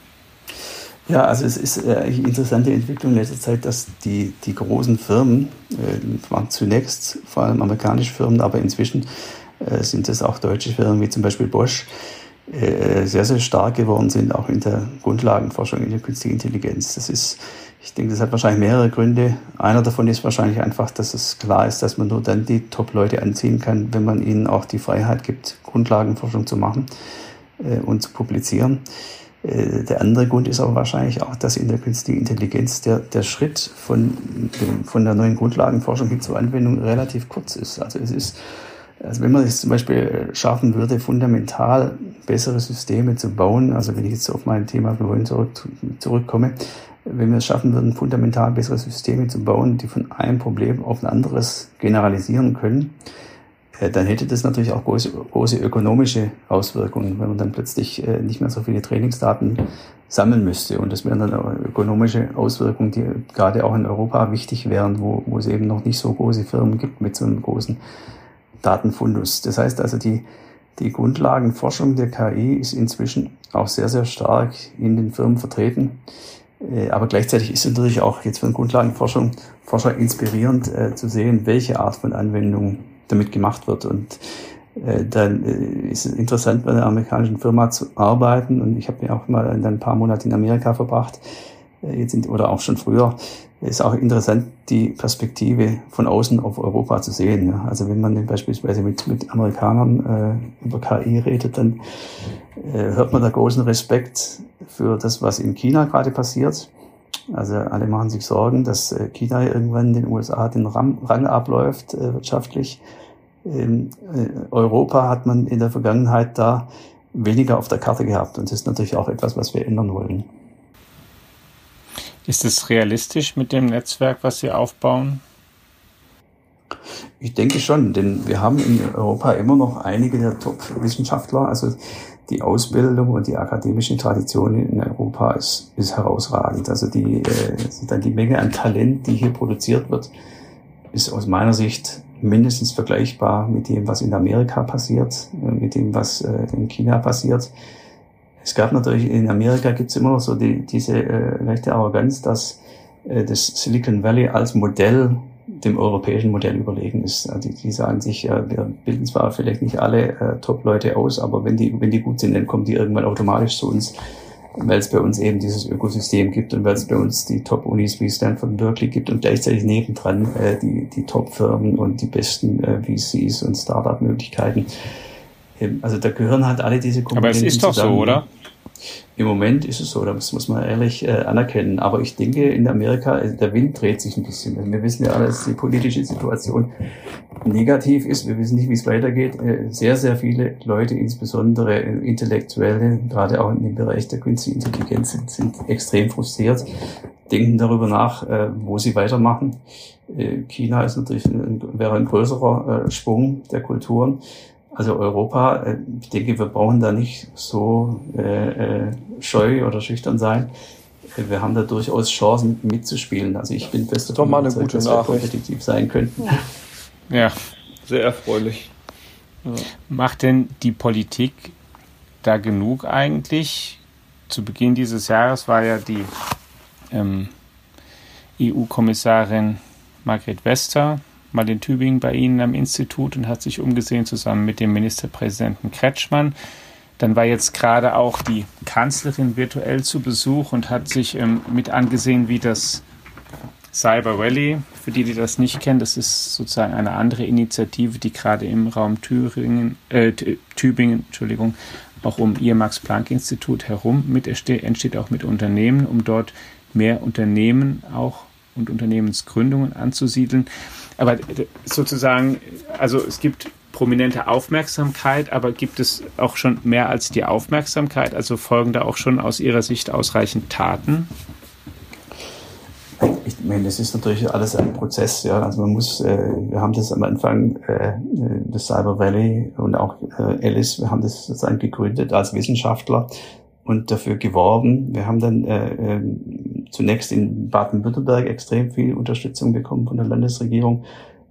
Ja, also es ist äh, eine interessante Entwicklung in letzter Zeit, dass die, die großen Firmen, äh, waren zunächst vor allem amerikanische Firmen, aber inzwischen äh, sind es auch deutsche Firmen wie zum Beispiel Bosch, sehr, sehr stark geworden sind, auch in der Grundlagenforschung, in der künstlichen Intelligenz. Das ist, ich denke, das hat wahrscheinlich mehrere Gründe. Einer davon ist wahrscheinlich einfach, dass es klar ist, dass man nur dann die Top-Leute anziehen kann, wenn man ihnen auch die Freiheit gibt, Grundlagenforschung zu machen äh, und zu publizieren. Äh, der andere Grund ist aber wahrscheinlich auch, dass in der künstlichen Intelligenz der, der Schritt von, von der neuen Grundlagenforschung hin zur Anwendung relativ kurz ist. Also es ist also wenn man es zum Beispiel schaffen würde, fundamental bessere Systeme zu bauen, also wenn ich jetzt auf mein Thema vorhin zurück, zurückkomme, wenn wir es schaffen würden, fundamental bessere Systeme zu bauen, die von einem Problem auf ein anderes generalisieren können, äh, dann hätte das natürlich auch große, große ökonomische Auswirkungen, wenn man dann plötzlich äh, nicht mehr so viele Trainingsdaten sammeln müsste. Und das wären dann ökonomische Auswirkungen, die gerade auch in Europa wichtig wären, wo, wo es eben noch nicht so große Firmen gibt mit so einem großen Datenfundus. Das heißt also, die, die Grundlagenforschung der KI ist inzwischen auch sehr, sehr stark in den Firmen vertreten. Äh, aber gleichzeitig ist es natürlich auch jetzt von Grundlagenforschung Forscher inspirierend äh, zu sehen, welche Art von Anwendung damit gemacht wird. Und äh, dann äh, ist es interessant, bei einer amerikanischen Firma zu arbeiten. Und ich habe mir auch mal ein paar Monate in Amerika verbracht, äh, jetzt sind, oder auch schon früher ist auch interessant, die Perspektive von außen auf Europa zu sehen. Also wenn man beispielsweise mit, mit Amerikanern äh, über KI redet, dann äh, hört man da großen Respekt für das, was in China gerade passiert. Also alle machen sich Sorgen, dass äh, China irgendwann den USA den Ram, Rang abläuft äh, wirtschaftlich. Ähm, äh, Europa hat man in der Vergangenheit da weniger auf der Karte gehabt und das ist natürlich auch etwas, was wir ändern wollen. Ist es realistisch mit dem Netzwerk, was Sie aufbauen? Ich denke schon, denn wir haben in Europa immer noch einige der Top-Wissenschaftler. Also die Ausbildung und die akademische Tradition in Europa ist, ist herausragend. Also die, äh, dann die Menge an Talent, die hier produziert wird, ist aus meiner Sicht mindestens vergleichbar mit dem, was in Amerika passiert, äh, mit dem, was äh, in China passiert. Es gab natürlich, in Amerika gibt es immer noch so die, diese äh, leichte Arroganz, dass äh, das Silicon Valley als Modell dem europäischen Modell überlegen ist. Die, die sagen sich, äh, wir bilden zwar vielleicht nicht alle äh, Top-Leute aus, aber wenn die, wenn die gut sind, dann kommen die irgendwann automatisch zu uns, weil es bei uns eben dieses Ökosystem gibt und weil es bei uns die Top-Unis wie Stanford und Berkeley gibt und gleichzeitig nebendran äh, die, die Top-Firmen und die besten äh, VCs und Startup-Möglichkeiten. Also da gehören halt alle diese Komponenten Aber es ist doch zusammen. so, oder? Im Moment ist es so, das muss man ehrlich äh, anerkennen. Aber ich denke, in Amerika, äh, der Wind dreht sich ein bisschen. Wir wissen ja alle, dass die politische Situation negativ ist. Wir wissen nicht, wie es weitergeht. Äh, sehr, sehr viele Leute, insbesondere äh, Intellektuelle, gerade auch in dem Bereich der künstlichen Intelligenz, sind, sind extrem frustriert, denken darüber nach, äh, wo sie weitermachen. Äh, China ist natürlich ein, wäre ein größerer Sprung der Kulturen. Also Europa, äh, ich denke, wir brauchen da nicht so äh, äh, scheu oder schüchtern sein. Wir haben da durchaus Chancen mitzuspielen. Also ich bin fest davon überzeugt, dass wir kompetitiv sein könnten. Ja, sehr erfreulich. Ja. Macht denn die Politik da genug eigentlich? Zu Beginn dieses Jahres war ja die ähm, EU-Kommissarin Margret Wester mal in Tübingen bei Ihnen am Institut und hat sich umgesehen zusammen mit dem Ministerpräsidenten Kretschmann. Dann war jetzt gerade auch die Kanzlerin virtuell zu Besuch und hat sich ähm, mit angesehen, wie das Cyber Rally, für die, die das nicht kennen, das ist sozusagen eine andere Initiative, die gerade im Raum Thüringen, äh, Tübingen, Entschuldigung, auch um ihr Max-Planck-Institut herum mit entsteht, auch mit Unternehmen, um dort mehr Unternehmen auch und Unternehmensgründungen anzusiedeln aber sozusagen, also es gibt prominente Aufmerksamkeit, aber gibt es auch schon mehr als die Aufmerksamkeit? Also folgen da auch schon aus Ihrer Sicht ausreichend Taten? Ich meine, das ist natürlich alles ein Prozess, ja. Also man muss, äh, wir haben das am Anfang, äh, das Cyber Valley und auch äh, Alice, wir haben das sozusagen gegründet als Wissenschaftler und dafür geworben. Wir haben dann äh, äh, zunächst in Baden-Württemberg extrem viel Unterstützung bekommen von der Landesregierung.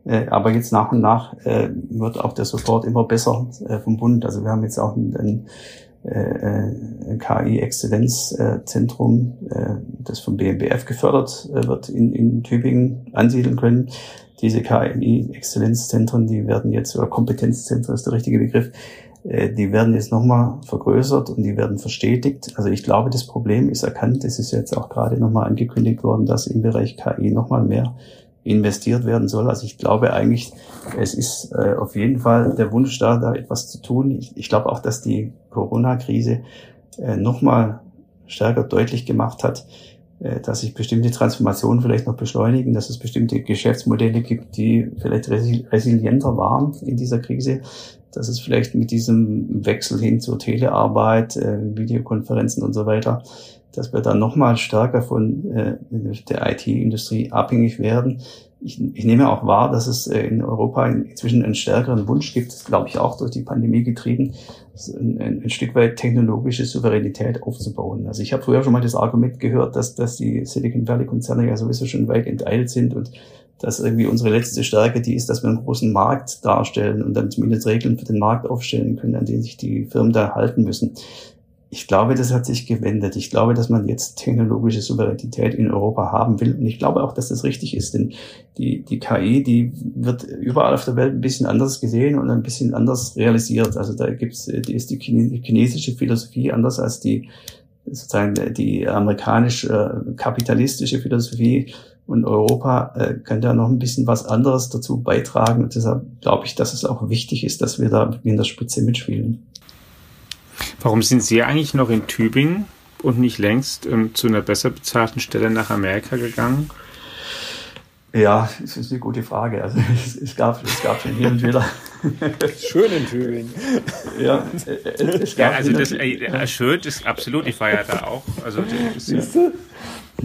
Äh, aber jetzt nach und nach äh, wird auch der Support immer besser äh, vom Bund. Also wir haben jetzt auch ein, ein, äh, ein KI-Exzellenzzentrum, äh, das vom BMBF gefördert äh, wird, in, in Tübingen ansiedeln können. Diese KI-Exzellenzzentren, die werden jetzt, oder Kompetenzzentren ist der richtige Begriff, äh, die werden jetzt nochmal vergrößert und die werden verstetigt. Also ich glaube, das Problem ist erkannt. Es ist jetzt auch gerade nochmal angekündigt worden, dass im Bereich KI nochmal mehr investiert werden soll. Also ich glaube eigentlich, es ist äh, auf jeden Fall der Wunsch da, da etwas zu tun. Ich, glaube auch, dass die Corona-Krise äh, nochmal stärker deutlich gemacht hat, äh, dass sich bestimmte Transformationen vielleicht noch beschleunigen, dass es bestimmte Geschäftsmodelle gibt, die vielleicht resilienter waren in dieser Krise, dass es vielleicht mit diesem Wechsel hin zur Telearbeit, äh, Videokonferenzen und so weiter, dass wir dann nochmal stärker von äh, der IT-Industrie abhängig werden. Ich, ich nehme auch wahr, dass es äh, in Europa inzwischen einen stärkeren Wunsch gibt, glaube ich auch durch die Pandemie getrieben, ein, ein, ein, Stück weit technologische Souveränität aufzubauen. Also ich habe früher schon mal das Argument gehört, dass, dass die Silicon Valley-Konzerne ja sowieso schon weit enteilt sind und dass irgendwie unsere letzte Stärke die ist, dass wir einen großen Markt darstellen und dann zumindest Regeln für den Markt aufstellen können, an denen sich die Firmen da halten müssen. Ich glaube, das hat sich gewendet. Ich glaube, dass man jetzt technologische Souveränität in Europa haben will. Und ich glaube auch, dass das richtig ist. Denn die, die KI, die wird überall auf der Welt ein bisschen anders gesehen und ein bisschen anders realisiert. Also da gibt's, die ist die chinesische Philosophie anders als die, sozusagen die amerikanisch-kapitalistische äh, Philosophie und Europa äh, kann da noch ein bisschen was anderes dazu beitragen. Und deshalb glaube ich, dass es auch wichtig ist, dass wir da in der Spitze mitspielen. Warum sind Sie eigentlich noch in Tübingen und nicht längst ähm, zu einer besser bezahlten Stelle nach Amerika gegangen? Ja, das ist eine gute Frage. Also [laughs] es, es gab, es gab schon hier und wieder. [laughs] Schön in Tübingen. Ja, es gab ja also das äh, schön ist absolut. Ich war ja da auch. Also das ist, ja,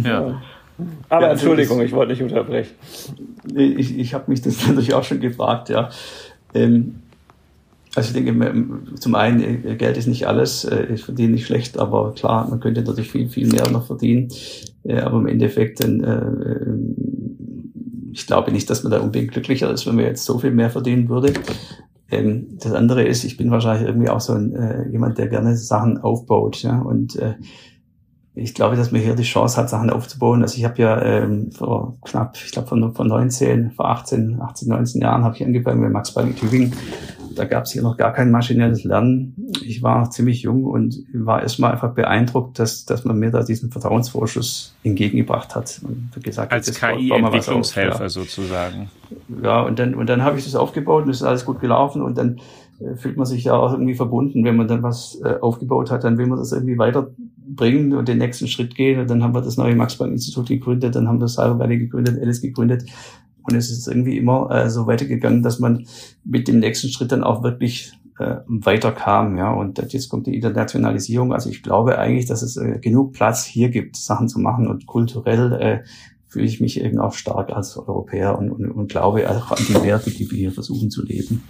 ja. Aber ja, Entschuldigung, ich wollte nicht unterbrechen. Ich, ich habe mich das [laughs] natürlich auch schon gefragt, ja. Ähm, also ich denke, zum einen, äh, Geld ist nicht alles, äh, ich verdiene nicht schlecht, aber klar, man könnte natürlich viel, viel mehr noch verdienen. Äh, aber im Endeffekt, ich glaube nicht, dass man da unbedingt glücklicher ist, wenn man jetzt so viel mehr verdienen würde. Ähm, das andere ist, ich bin wahrscheinlich irgendwie auch so ein, jemand, der gerne Sachen aufbaut. Ja? Und ich glaube, dass man hier die Chance hat, Sachen aufzubauen. Also ich habe ja ähm, vor knapp, ich glaube von, von 19, vor 18, 18, 19 Jahren habe ich angefangen mit Max Planck Tübingen. Da gab es hier noch gar kein maschinelles Lernen. Ich war noch ziemlich jung und war erstmal einfach beeindruckt, dass, dass man mir da diesen Vertrauensvorschuss entgegengebracht hat und gesagt Als KI-Entwicklungshelfer ja. sozusagen. Ja, und dann, und dann habe ich das aufgebaut und es ist alles gut gelaufen und dann äh, fühlt man sich ja auch irgendwie verbunden, wenn man dann was äh, aufgebaut hat, dann will man das irgendwie weiter bringen und den nächsten Schritt gehen. Und dann haben wir das neue Max-Planck-Institut gegründet, dann haben wir Cyber gegründet, Alice gegründet. Und es ist irgendwie immer äh, so weitergegangen, dass man mit dem nächsten Schritt dann auch wirklich äh, weiterkam. Ja, und jetzt kommt die Internationalisierung. Also ich glaube eigentlich, dass es äh, genug Platz hier gibt, Sachen zu machen. Und kulturell äh, fühle ich mich eben auch stark als Europäer und, und, und glaube auch an die Werte, die wir hier versuchen zu leben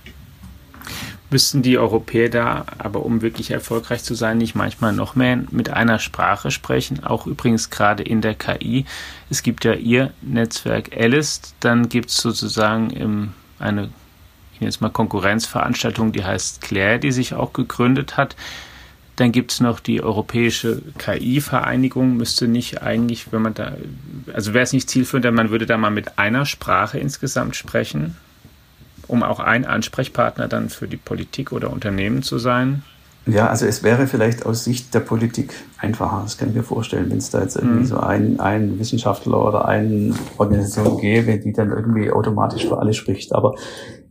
müssten die Europäer da, aber um wirklich erfolgreich zu sein, nicht manchmal noch mehr mit einer Sprache sprechen, auch übrigens gerade in der KI. Es gibt ja ihr Netzwerk Alice, dann gibt es sozusagen im, eine, ich nenne mal Konkurrenzveranstaltung, die heißt Claire, die sich auch gegründet hat. Dann gibt es noch die Europäische KI-Vereinigung, müsste nicht eigentlich, wenn man da, also wäre es nicht zielführend, man würde da mal mit einer Sprache insgesamt sprechen um auch ein Ansprechpartner dann für die Politik oder Unternehmen zu sein? Ja, also es wäre vielleicht aus Sicht der Politik einfacher, das kann ich mir vorstellen, wenn es da jetzt irgendwie mhm. so einen, einen Wissenschaftler oder eine Organisation gäbe, die dann irgendwie automatisch für alle spricht. Aber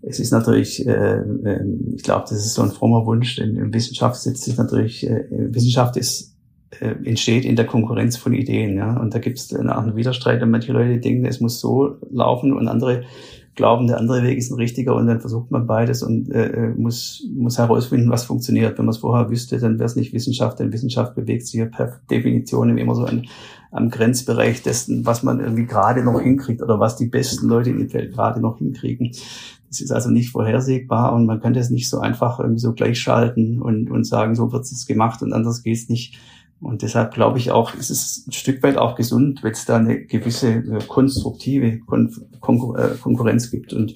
es ist natürlich, äh, äh, ich glaube, das ist so ein frommer Wunsch, denn in Wissenschaft sitzt sich natürlich, äh, Wissenschaft ist äh, entsteht in der Konkurrenz von Ideen. Ja? Und da gibt es einen Widerstreit und manche Leute denken, es muss so laufen und andere glauben, der andere Weg ist ein richtiger und dann versucht man beides und äh, äh muss, muss herausfinden, was funktioniert. Wenn man es vorher wüsste, dann wäre es nicht Wissenschaft, denn Wissenschaft bewegt sich ja per Definition immer so an, am Grenzbereich dessen, was man irgendwie gerade noch hinkriegt oder was die besten Leute in dem Feld gerade noch hinkriegen. Das ist also nicht vorhersehbar und man kann das nicht so einfach irgendwie so gleichschalten und, und sagen, so wird es gemacht und anders geht es nicht. Und deshalb glaube ich auch, ist es ein Stück weit auch gesund, wenn es da eine gewisse konstruktive Kon Konkur äh, Konkurrenz gibt. Und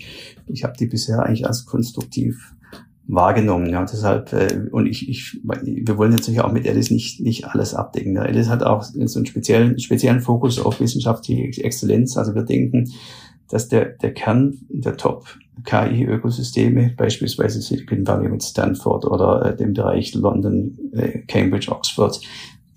ich habe die bisher eigentlich als konstruktiv wahrgenommen. Ja, deshalb, äh, und ich, ich, wir wollen natürlich auch mit Alice nicht, nicht alles abdecken. Ja. Alice hat auch so einen speziellen, speziellen Fokus auf wissenschaftliche Exzellenz. Also wir denken, dass der, der Kern der Top-KI-Ökosysteme, beispielsweise Silicon Valley mit Stanford oder äh, dem Bereich London, äh, Cambridge, Oxford,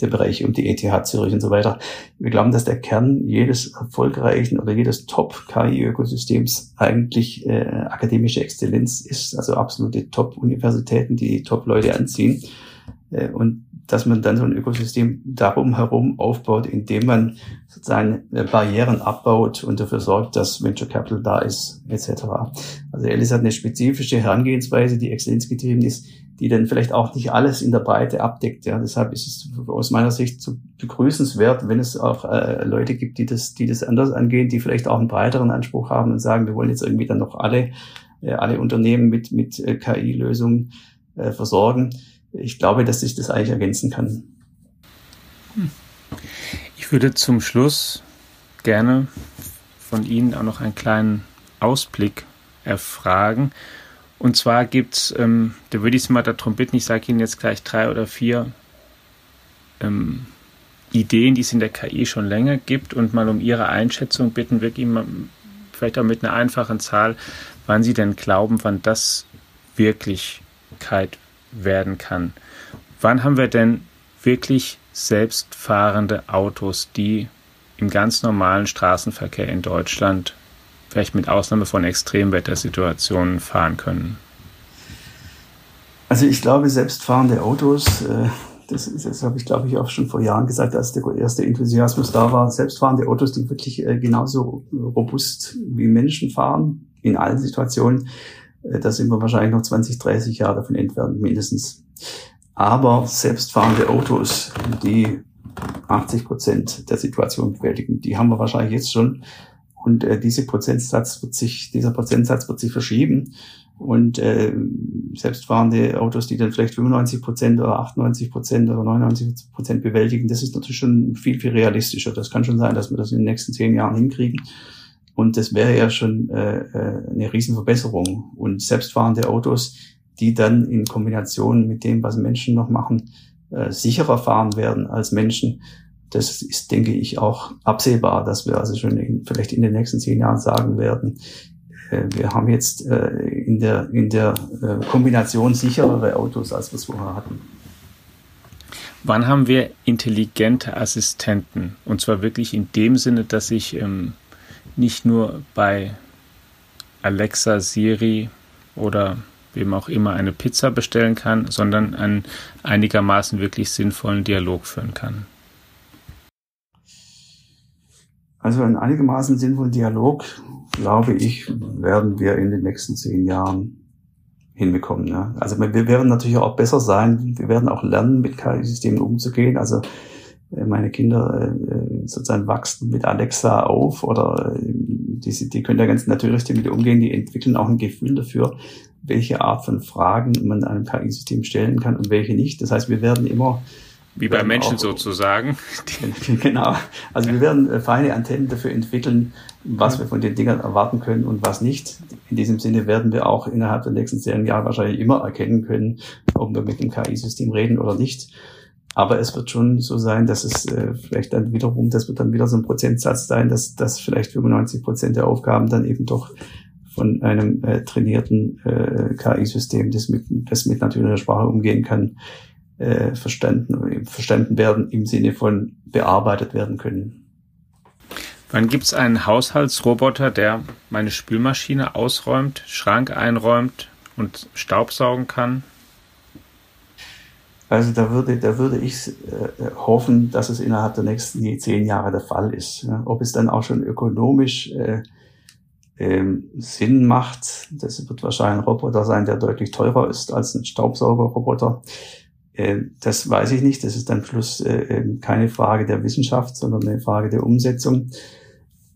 der Bereich um die ETH Zürich und so weiter. Wir glauben, dass der Kern jedes erfolgreichen oder jedes Top-KI-Ökosystems eigentlich äh, akademische Exzellenz ist, also absolute Top-Universitäten, die, die Top-Leute anziehen. Äh, und dass man dann so ein Ökosystem darum herum aufbaut, indem man sozusagen äh, Barrieren abbaut und dafür sorgt, dass Venture Capital da ist, etc. Also Alice hat eine spezifische Herangehensweise, die exzellenzgetrieben ist, die dann vielleicht auch nicht alles in der Breite abdeckt. Ja, deshalb ist es aus meiner Sicht zu begrüßenswert, wenn es auch äh, Leute gibt, die das, die das anders angehen, die vielleicht auch einen breiteren Anspruch haben und sagen, wir wollen jetzt irgendwie dann noch alle, äh, alle Unternehmen mit, mit äh, KI-Lösungen äh, versorgen ich glaube, dass sich das eigentlich ergänzen kann. Ich würde zum Schluss gerne von Ihnen auch noch einen kleinen Ausblick erfragen. Und zwar gibt's, ähm, da würde ich Sie mal darum bitten, ich sage Ihnen jetzt gleich drei oder vier ähm, Ideen, die es in der KI schon länger gibt und mal um Ihre Einschätzung bitten, wirklich mal, vielleicht auch mit einer einfachen Zahl, wann Sie denn glauben, wann das Wirklichkeit werden kann. Wann haben wir denn wirklich selbstfahrende Autos, die im ganz normalen Straßenverkehr in Deutschland, vielleicht mit Ausnahme von Extremwettersituationen, fahren können? Also ich glaube, selbstfahrende Autos, äh, das, das habe ich, glaube ich, auch schon vor Jahren gesagt, als der erste Enthusiasmus da war, selbstfahrende Autos, die wirklich äh, genauso robust wie Menschen fahren, in allen Situationen, da sind wir wahrscheinlich noch 20, 30 Jahre davon entfernt, mindestens. Aber selbstfahrende Autos, die 80 Prozent der Situation bewältigen, die haben wir wahrscheinlich jetzt schon. Und äh, diese Prozentsatz wird sich, dieser Prozentsatz wird sich verschieben. Und äh, selbstfahrende Autos, die dann vielleicht 95 Prozent oder 98 Prozent oder 99 Prozent bewältigen, das ist natürlich schon viel, viel realistischer. Das kann schon sein, dass wir das in den nächsten zehn Jahren hinkriegen. Und das wäre ja schon äh, äh, eine Riesenverbesserung. Und selbstfahrende Autos, die dann in Kombination mit dem, was Menschen noch machen, äh, sicherer fahren werden als Menschen, das ist, denke ich, auch absehbar, dass wir also schon in, vielleicht in den nächsten zehn Jahren sagen werden, äh, wir haben jetzt äh, in der, in der äh, Kombination sicherere Autos, als wir es vorher hatten. Wann haben wir intelligente Assistenten? Und zwar wirklich in dem Sinne, dass ich ähm, nicht nur bei Alexa, Siri oder wem auch immer eine Pizza bestellen kann, sondern einen einigermaßen wirklich sinnvollen Dialog führen kann. Also einen einigermaßen sinnvollen Dialog, glaube ich, werden wir in den nächsten zehn Jahren hinbekommen. Ne? Also wir werden natürlich auch besser sein. Wir werden auch lernen, mit KI-Systemen umzugehen. Also meine Kinder äh, sozusagen wachsen mit Alexa auf oder äh, die, die können da ganz natürlich damit umgehen, die entwickeln auch ein Gefühl dafür, welche Art von Fragen man einem KI-System stellen kann und welche nicht. Das heißt, wir werden immer wie bei Menschen auch, sozusagen. [laughs] Genau. Also wir werden feine Antennen dafür entwickeln, was wir von den Dingern erwarten können und was nicht. In diesem Sinne werden wir auch innerhalb der nächsten zehn Jahre wahrscheinlich immer erkennen können, ob wir mit dem KI-System reden oder nicht. Aber es wird schon so sein, dass es äh, vielleicht dann wiederum, das wird dann wieder so ein Prozentsatz sein, dass, dass vielleicht 95 Prozent der Aufgaben dann eben doch von einem äh, trainierten äh, KI-System, das mit, das mit natürlicher Sprache umgehen kann, äh, verstanden, verstanden werden im Sinne von bearbeitet werden können. Wann gibt es einen Haushaltsroboter, der meine Spülmaschine ausräumt, Schrank einräumt und Staubsaugen kann? Also da würde, da würde ich äh, hoffen, dass es innerhalb der nächsten zehn Jahre der Fall ist. Ja. Ob es dann auch schon ökonomisch äh, ähm, Sinn macht, das wird wahrscheinlich ein Roboter sein, der deutlich teurer ist als ein Staubsaugerroboter. Äh, das weiß ich nicht. Das ist dann Schluss äh, keine Frage der Wissenschaft, sondern eine Frage der Umsetzung.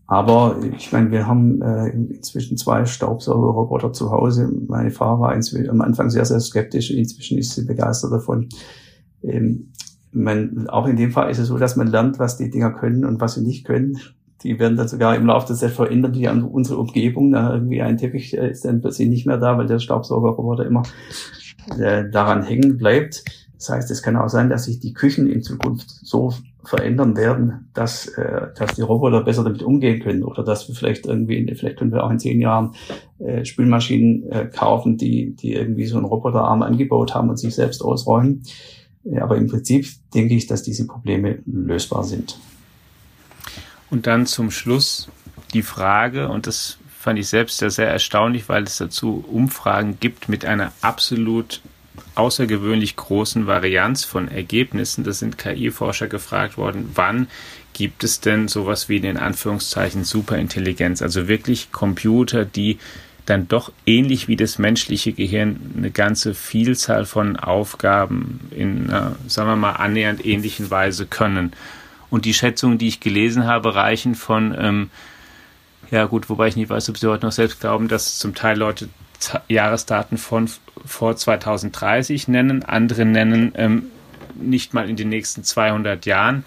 Aber ich meine, wir haben äh, inzwischen zwei Staubsaugerroboter zu Hause. Meine Frau war am Anfang sehr, sehr skeptisch. Inzwischen ist sie begeistert davon. Ähm, man, auch in dem Fall ist es so, dass man lernt, was die Dinger können und was sie nicht können. Die werden dann sogar im Laufe der Zeit verändert, die an unsere Umgebung. Da irgendwie ein Teppich äh, ist dann plötzlich nicht mehr da, weil der Staubsaugerroboter immer äh, daran hängen bleibt. Das heißt, es kann auch sein, dass sich die Küchen in Zukunft so verändern werden, dass, äh, dass die Roboter besser damit umgehen können oder dass wir vielleicht irgendwie, vielleicht können wir auch in zehn Jahren äh, Spülmaschinen äh, kaufen, die, die irgendwie so einen Roboterarm angebaut haben und sich selbst ausräumen. Ja, aber im Prinzip denke ich, dass diese Probleme lösbar sind. Und dann zum Schluss die Frage, und das fand ich selbst sehr, sehr erstaunlich, weil es dazu Umfragen gibt mit einer absolut außergewöhnlich großen Varianz von Ergebnissen. Das sind KI-Forscher gefragt worden, wann gibt es denn sowas wie in Anführungszeichen Superintelligenz, also wirklich Computer, die dann doch ähnlich wie das menschliche Gehirn eine ganze Vielzahl von Aufgaben in einer, sagen wir mal, annähernd ähnlichen Weise können. Und die Schätzungen, die ich gelesen habe, reichen von, ähm, ja gut, wobei ich nicht weiß, ob Sie heute noch selbst glauben, dass zum Teil Leute Jahresdaten von vor 2030 nennen, andere nennen ähm, nicht mal in den nächsten 200 Jahren.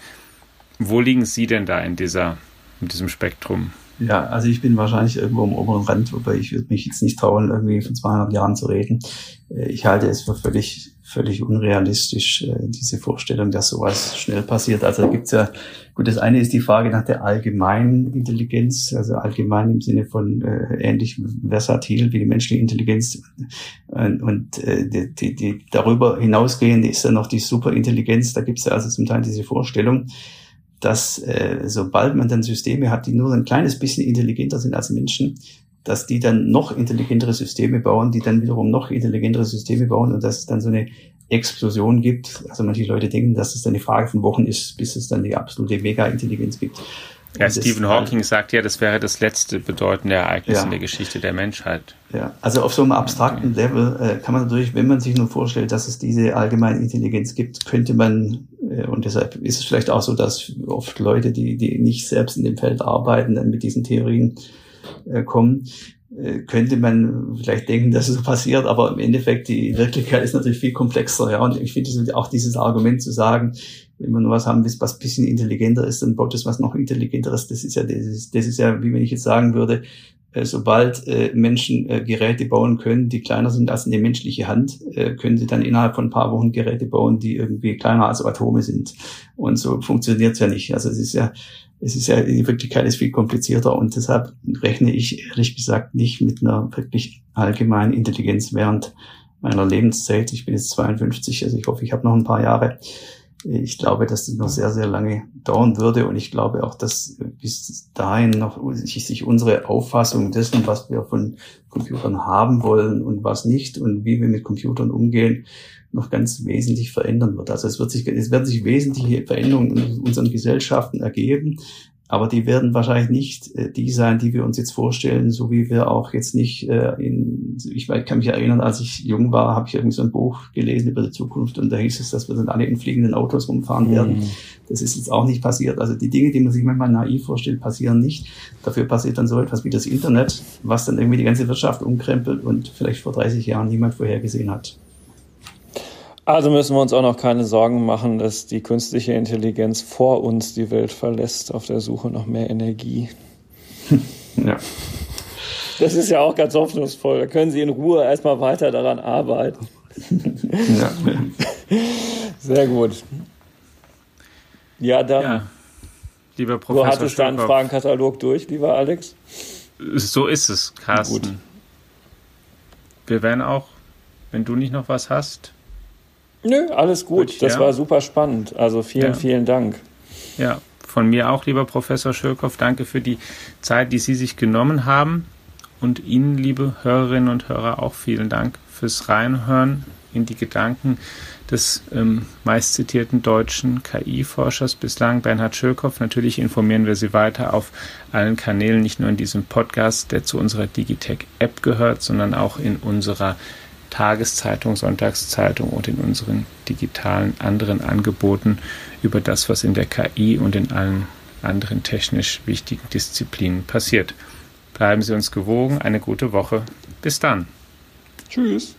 Wo liegen Sie denn da in dieser, in diesem Spektrum? Ja, also ich bin wahrscheinlich irgendwo im oberen Rand, wobei ich würde mich jetzt nicht trauen, irgendwie von 200 Jahren zu reden. Äh, ich halte es für völlig, völlig unrealistisch, äh, diese Vorstellung, dass sowas schnell passiert. Also da gibt's ja, gut, das eine ist die Frage nach der allgemeinen Intelligenz, also allgemein im Sinne von äh, ähnlich versatil wie die menschliche Intelligenz. Und, und äh, die, die, die darüber hinausgehende ist dann noch die Superintelligenz. Da gibt's ja also zum Teil diese Vorstellung, dass äh, sobald man dann Systeme hat, die nur ein kleines bisschen intelligenter sind als Menschen, dass die dann noch intelligentere Systeme bauen, die dann wiederum noch intelligentere Systeme bauen und dass es dann so eine Explosion gibt. Also manche Leute denken, dass es dann eine Frage von Wochen ist, bis es dann die absolute Mega-Intelligenz gibt. Ja, Stephen Hawking halt, sagt ja, das wäre das letzte bedeutende Ereignis ja, in der Geschichte der Menschheit. Ja, also auf so einem abstrakten Level äh, kann man natürlich, wenn man sich nur vorstellt, dass es diese allgemeine Intelligenz gibt, könnte man, äh, und deshalb ist es vielleicht auch so, dass oft Leute, die, die nicht selbst in dem Feld arbeiten, dann mit diesen Theorien äh, kommen, äh, könnte man vielleicht denken, dass es so [laughs] passiert, aber im Endeffekt die Wirklichkeit ist natürlich viel komplexer. Ja, und ich finde auch dieses Argument zu sagen, wenn wir nur was haben, was bisschen intelligenter ist, dann baut es was noch intelligenteres. Das ist ja, das ist, das ist ja, wie wenn ich jetzt sagen würde, äh, sobald äh, Menschen äh, Geräte bauen können, die kleiner sind als eine menschliche Hand, äh, können sie dann innerhalb von ein paar Wochen Geräte bauen, die irgendwie kleiner als Atome sind. Und so funktioniert es ja nicht. Also es ist ja, es ist ja, die Wirklichkeit ist viel komplizierter und deshalb rechne ich ehrlich gesagt nicht mit einer wirklich allgemeinen Intelligenz während meiner Lebenszeit. Ich bin jetzt 52, also ich hoffe, ich habe noch ein paar Jahre. Ich glaube, dass das noch sehr, sehr lange dauern würde und ich glaube auch, dass bis dahin noch sich unsere Auffassung dessen, was wir von Computern haben wollen und was nicht und wie wir mit Computern umgehen, noch ganz wesentlich verändern wird. Also es wird sich, es werden sich wesentliche Veränderungen in unseren Gesellschaften ergeben. Aber die werden wahrscheinlich nicht äh, die sein, die wir uns jetzt vorstellen, so wie wir auch jetzt nicht äh, in, ich kann mich erinnern, als ich jung war, habe ich irgendwie so ein Buch gelesen über die Zukunft und da hieß es, dass wir dann alle in fliegenden Autos rumfahren mhm. werden. Das ist jetzt auch nicht passiert. Also die Dinge, die man sich manchmal naiv vorstellt, passieren nicht. Dafür passiert dann so etwas wie das Internet, was dann irgendwie die ganze Wirtschaft umkrempelt und vielleicht vor 30 Jahren niemand vorhergesehen hat. Also müssen wir uns auch noch keine Sorgen machen, dass die künstliche Intelligenz vor uns die Welt verlässt auf der Suche nach mehr Energie. Ja. Das ist ja auch ganz hoffnungsvoll. Da können Sie in Ruhe erstmal weiter daran arbeiten. Ja. Sehr gut. Ja, dann. Ja. Lieber Professor. Du hattest deinen Fragenkatalog durch, lieber Alex? So ist es, Carsten. Gut. Wir werden auch, wenn du nicht noch was hast, Nö, alles gut. gut das ja. war super spannend. Also vielen, ja. vielen Dank. Ja, von mir auch, lieber Professor Schölkow, danke für die Zeit, die Sie sich genommen haben. Und Ihnen, liebe Hörerinnen und Hörer, auch vielen Dank fürs Reinhören in die Gedanken des ähm, meistzitierten deutschen KI-Forschers bislang, Bernhard Schölkow. Natürlich informieren wir Sie weiter auf allen Kanälen, nicht nur in diesem Podcast, der zu unserer Digitech-App gehört, sondern auch in unserer Tageszeitung, Sonntagszeitung und in unseren digitalen anderen Angeboten über das, was in der KI und in allen anderen technisch wichtigen Disziplinen passiert. Bleiben Sie uns gewogen. Eine gute Woche. Bis dann. Tschüss.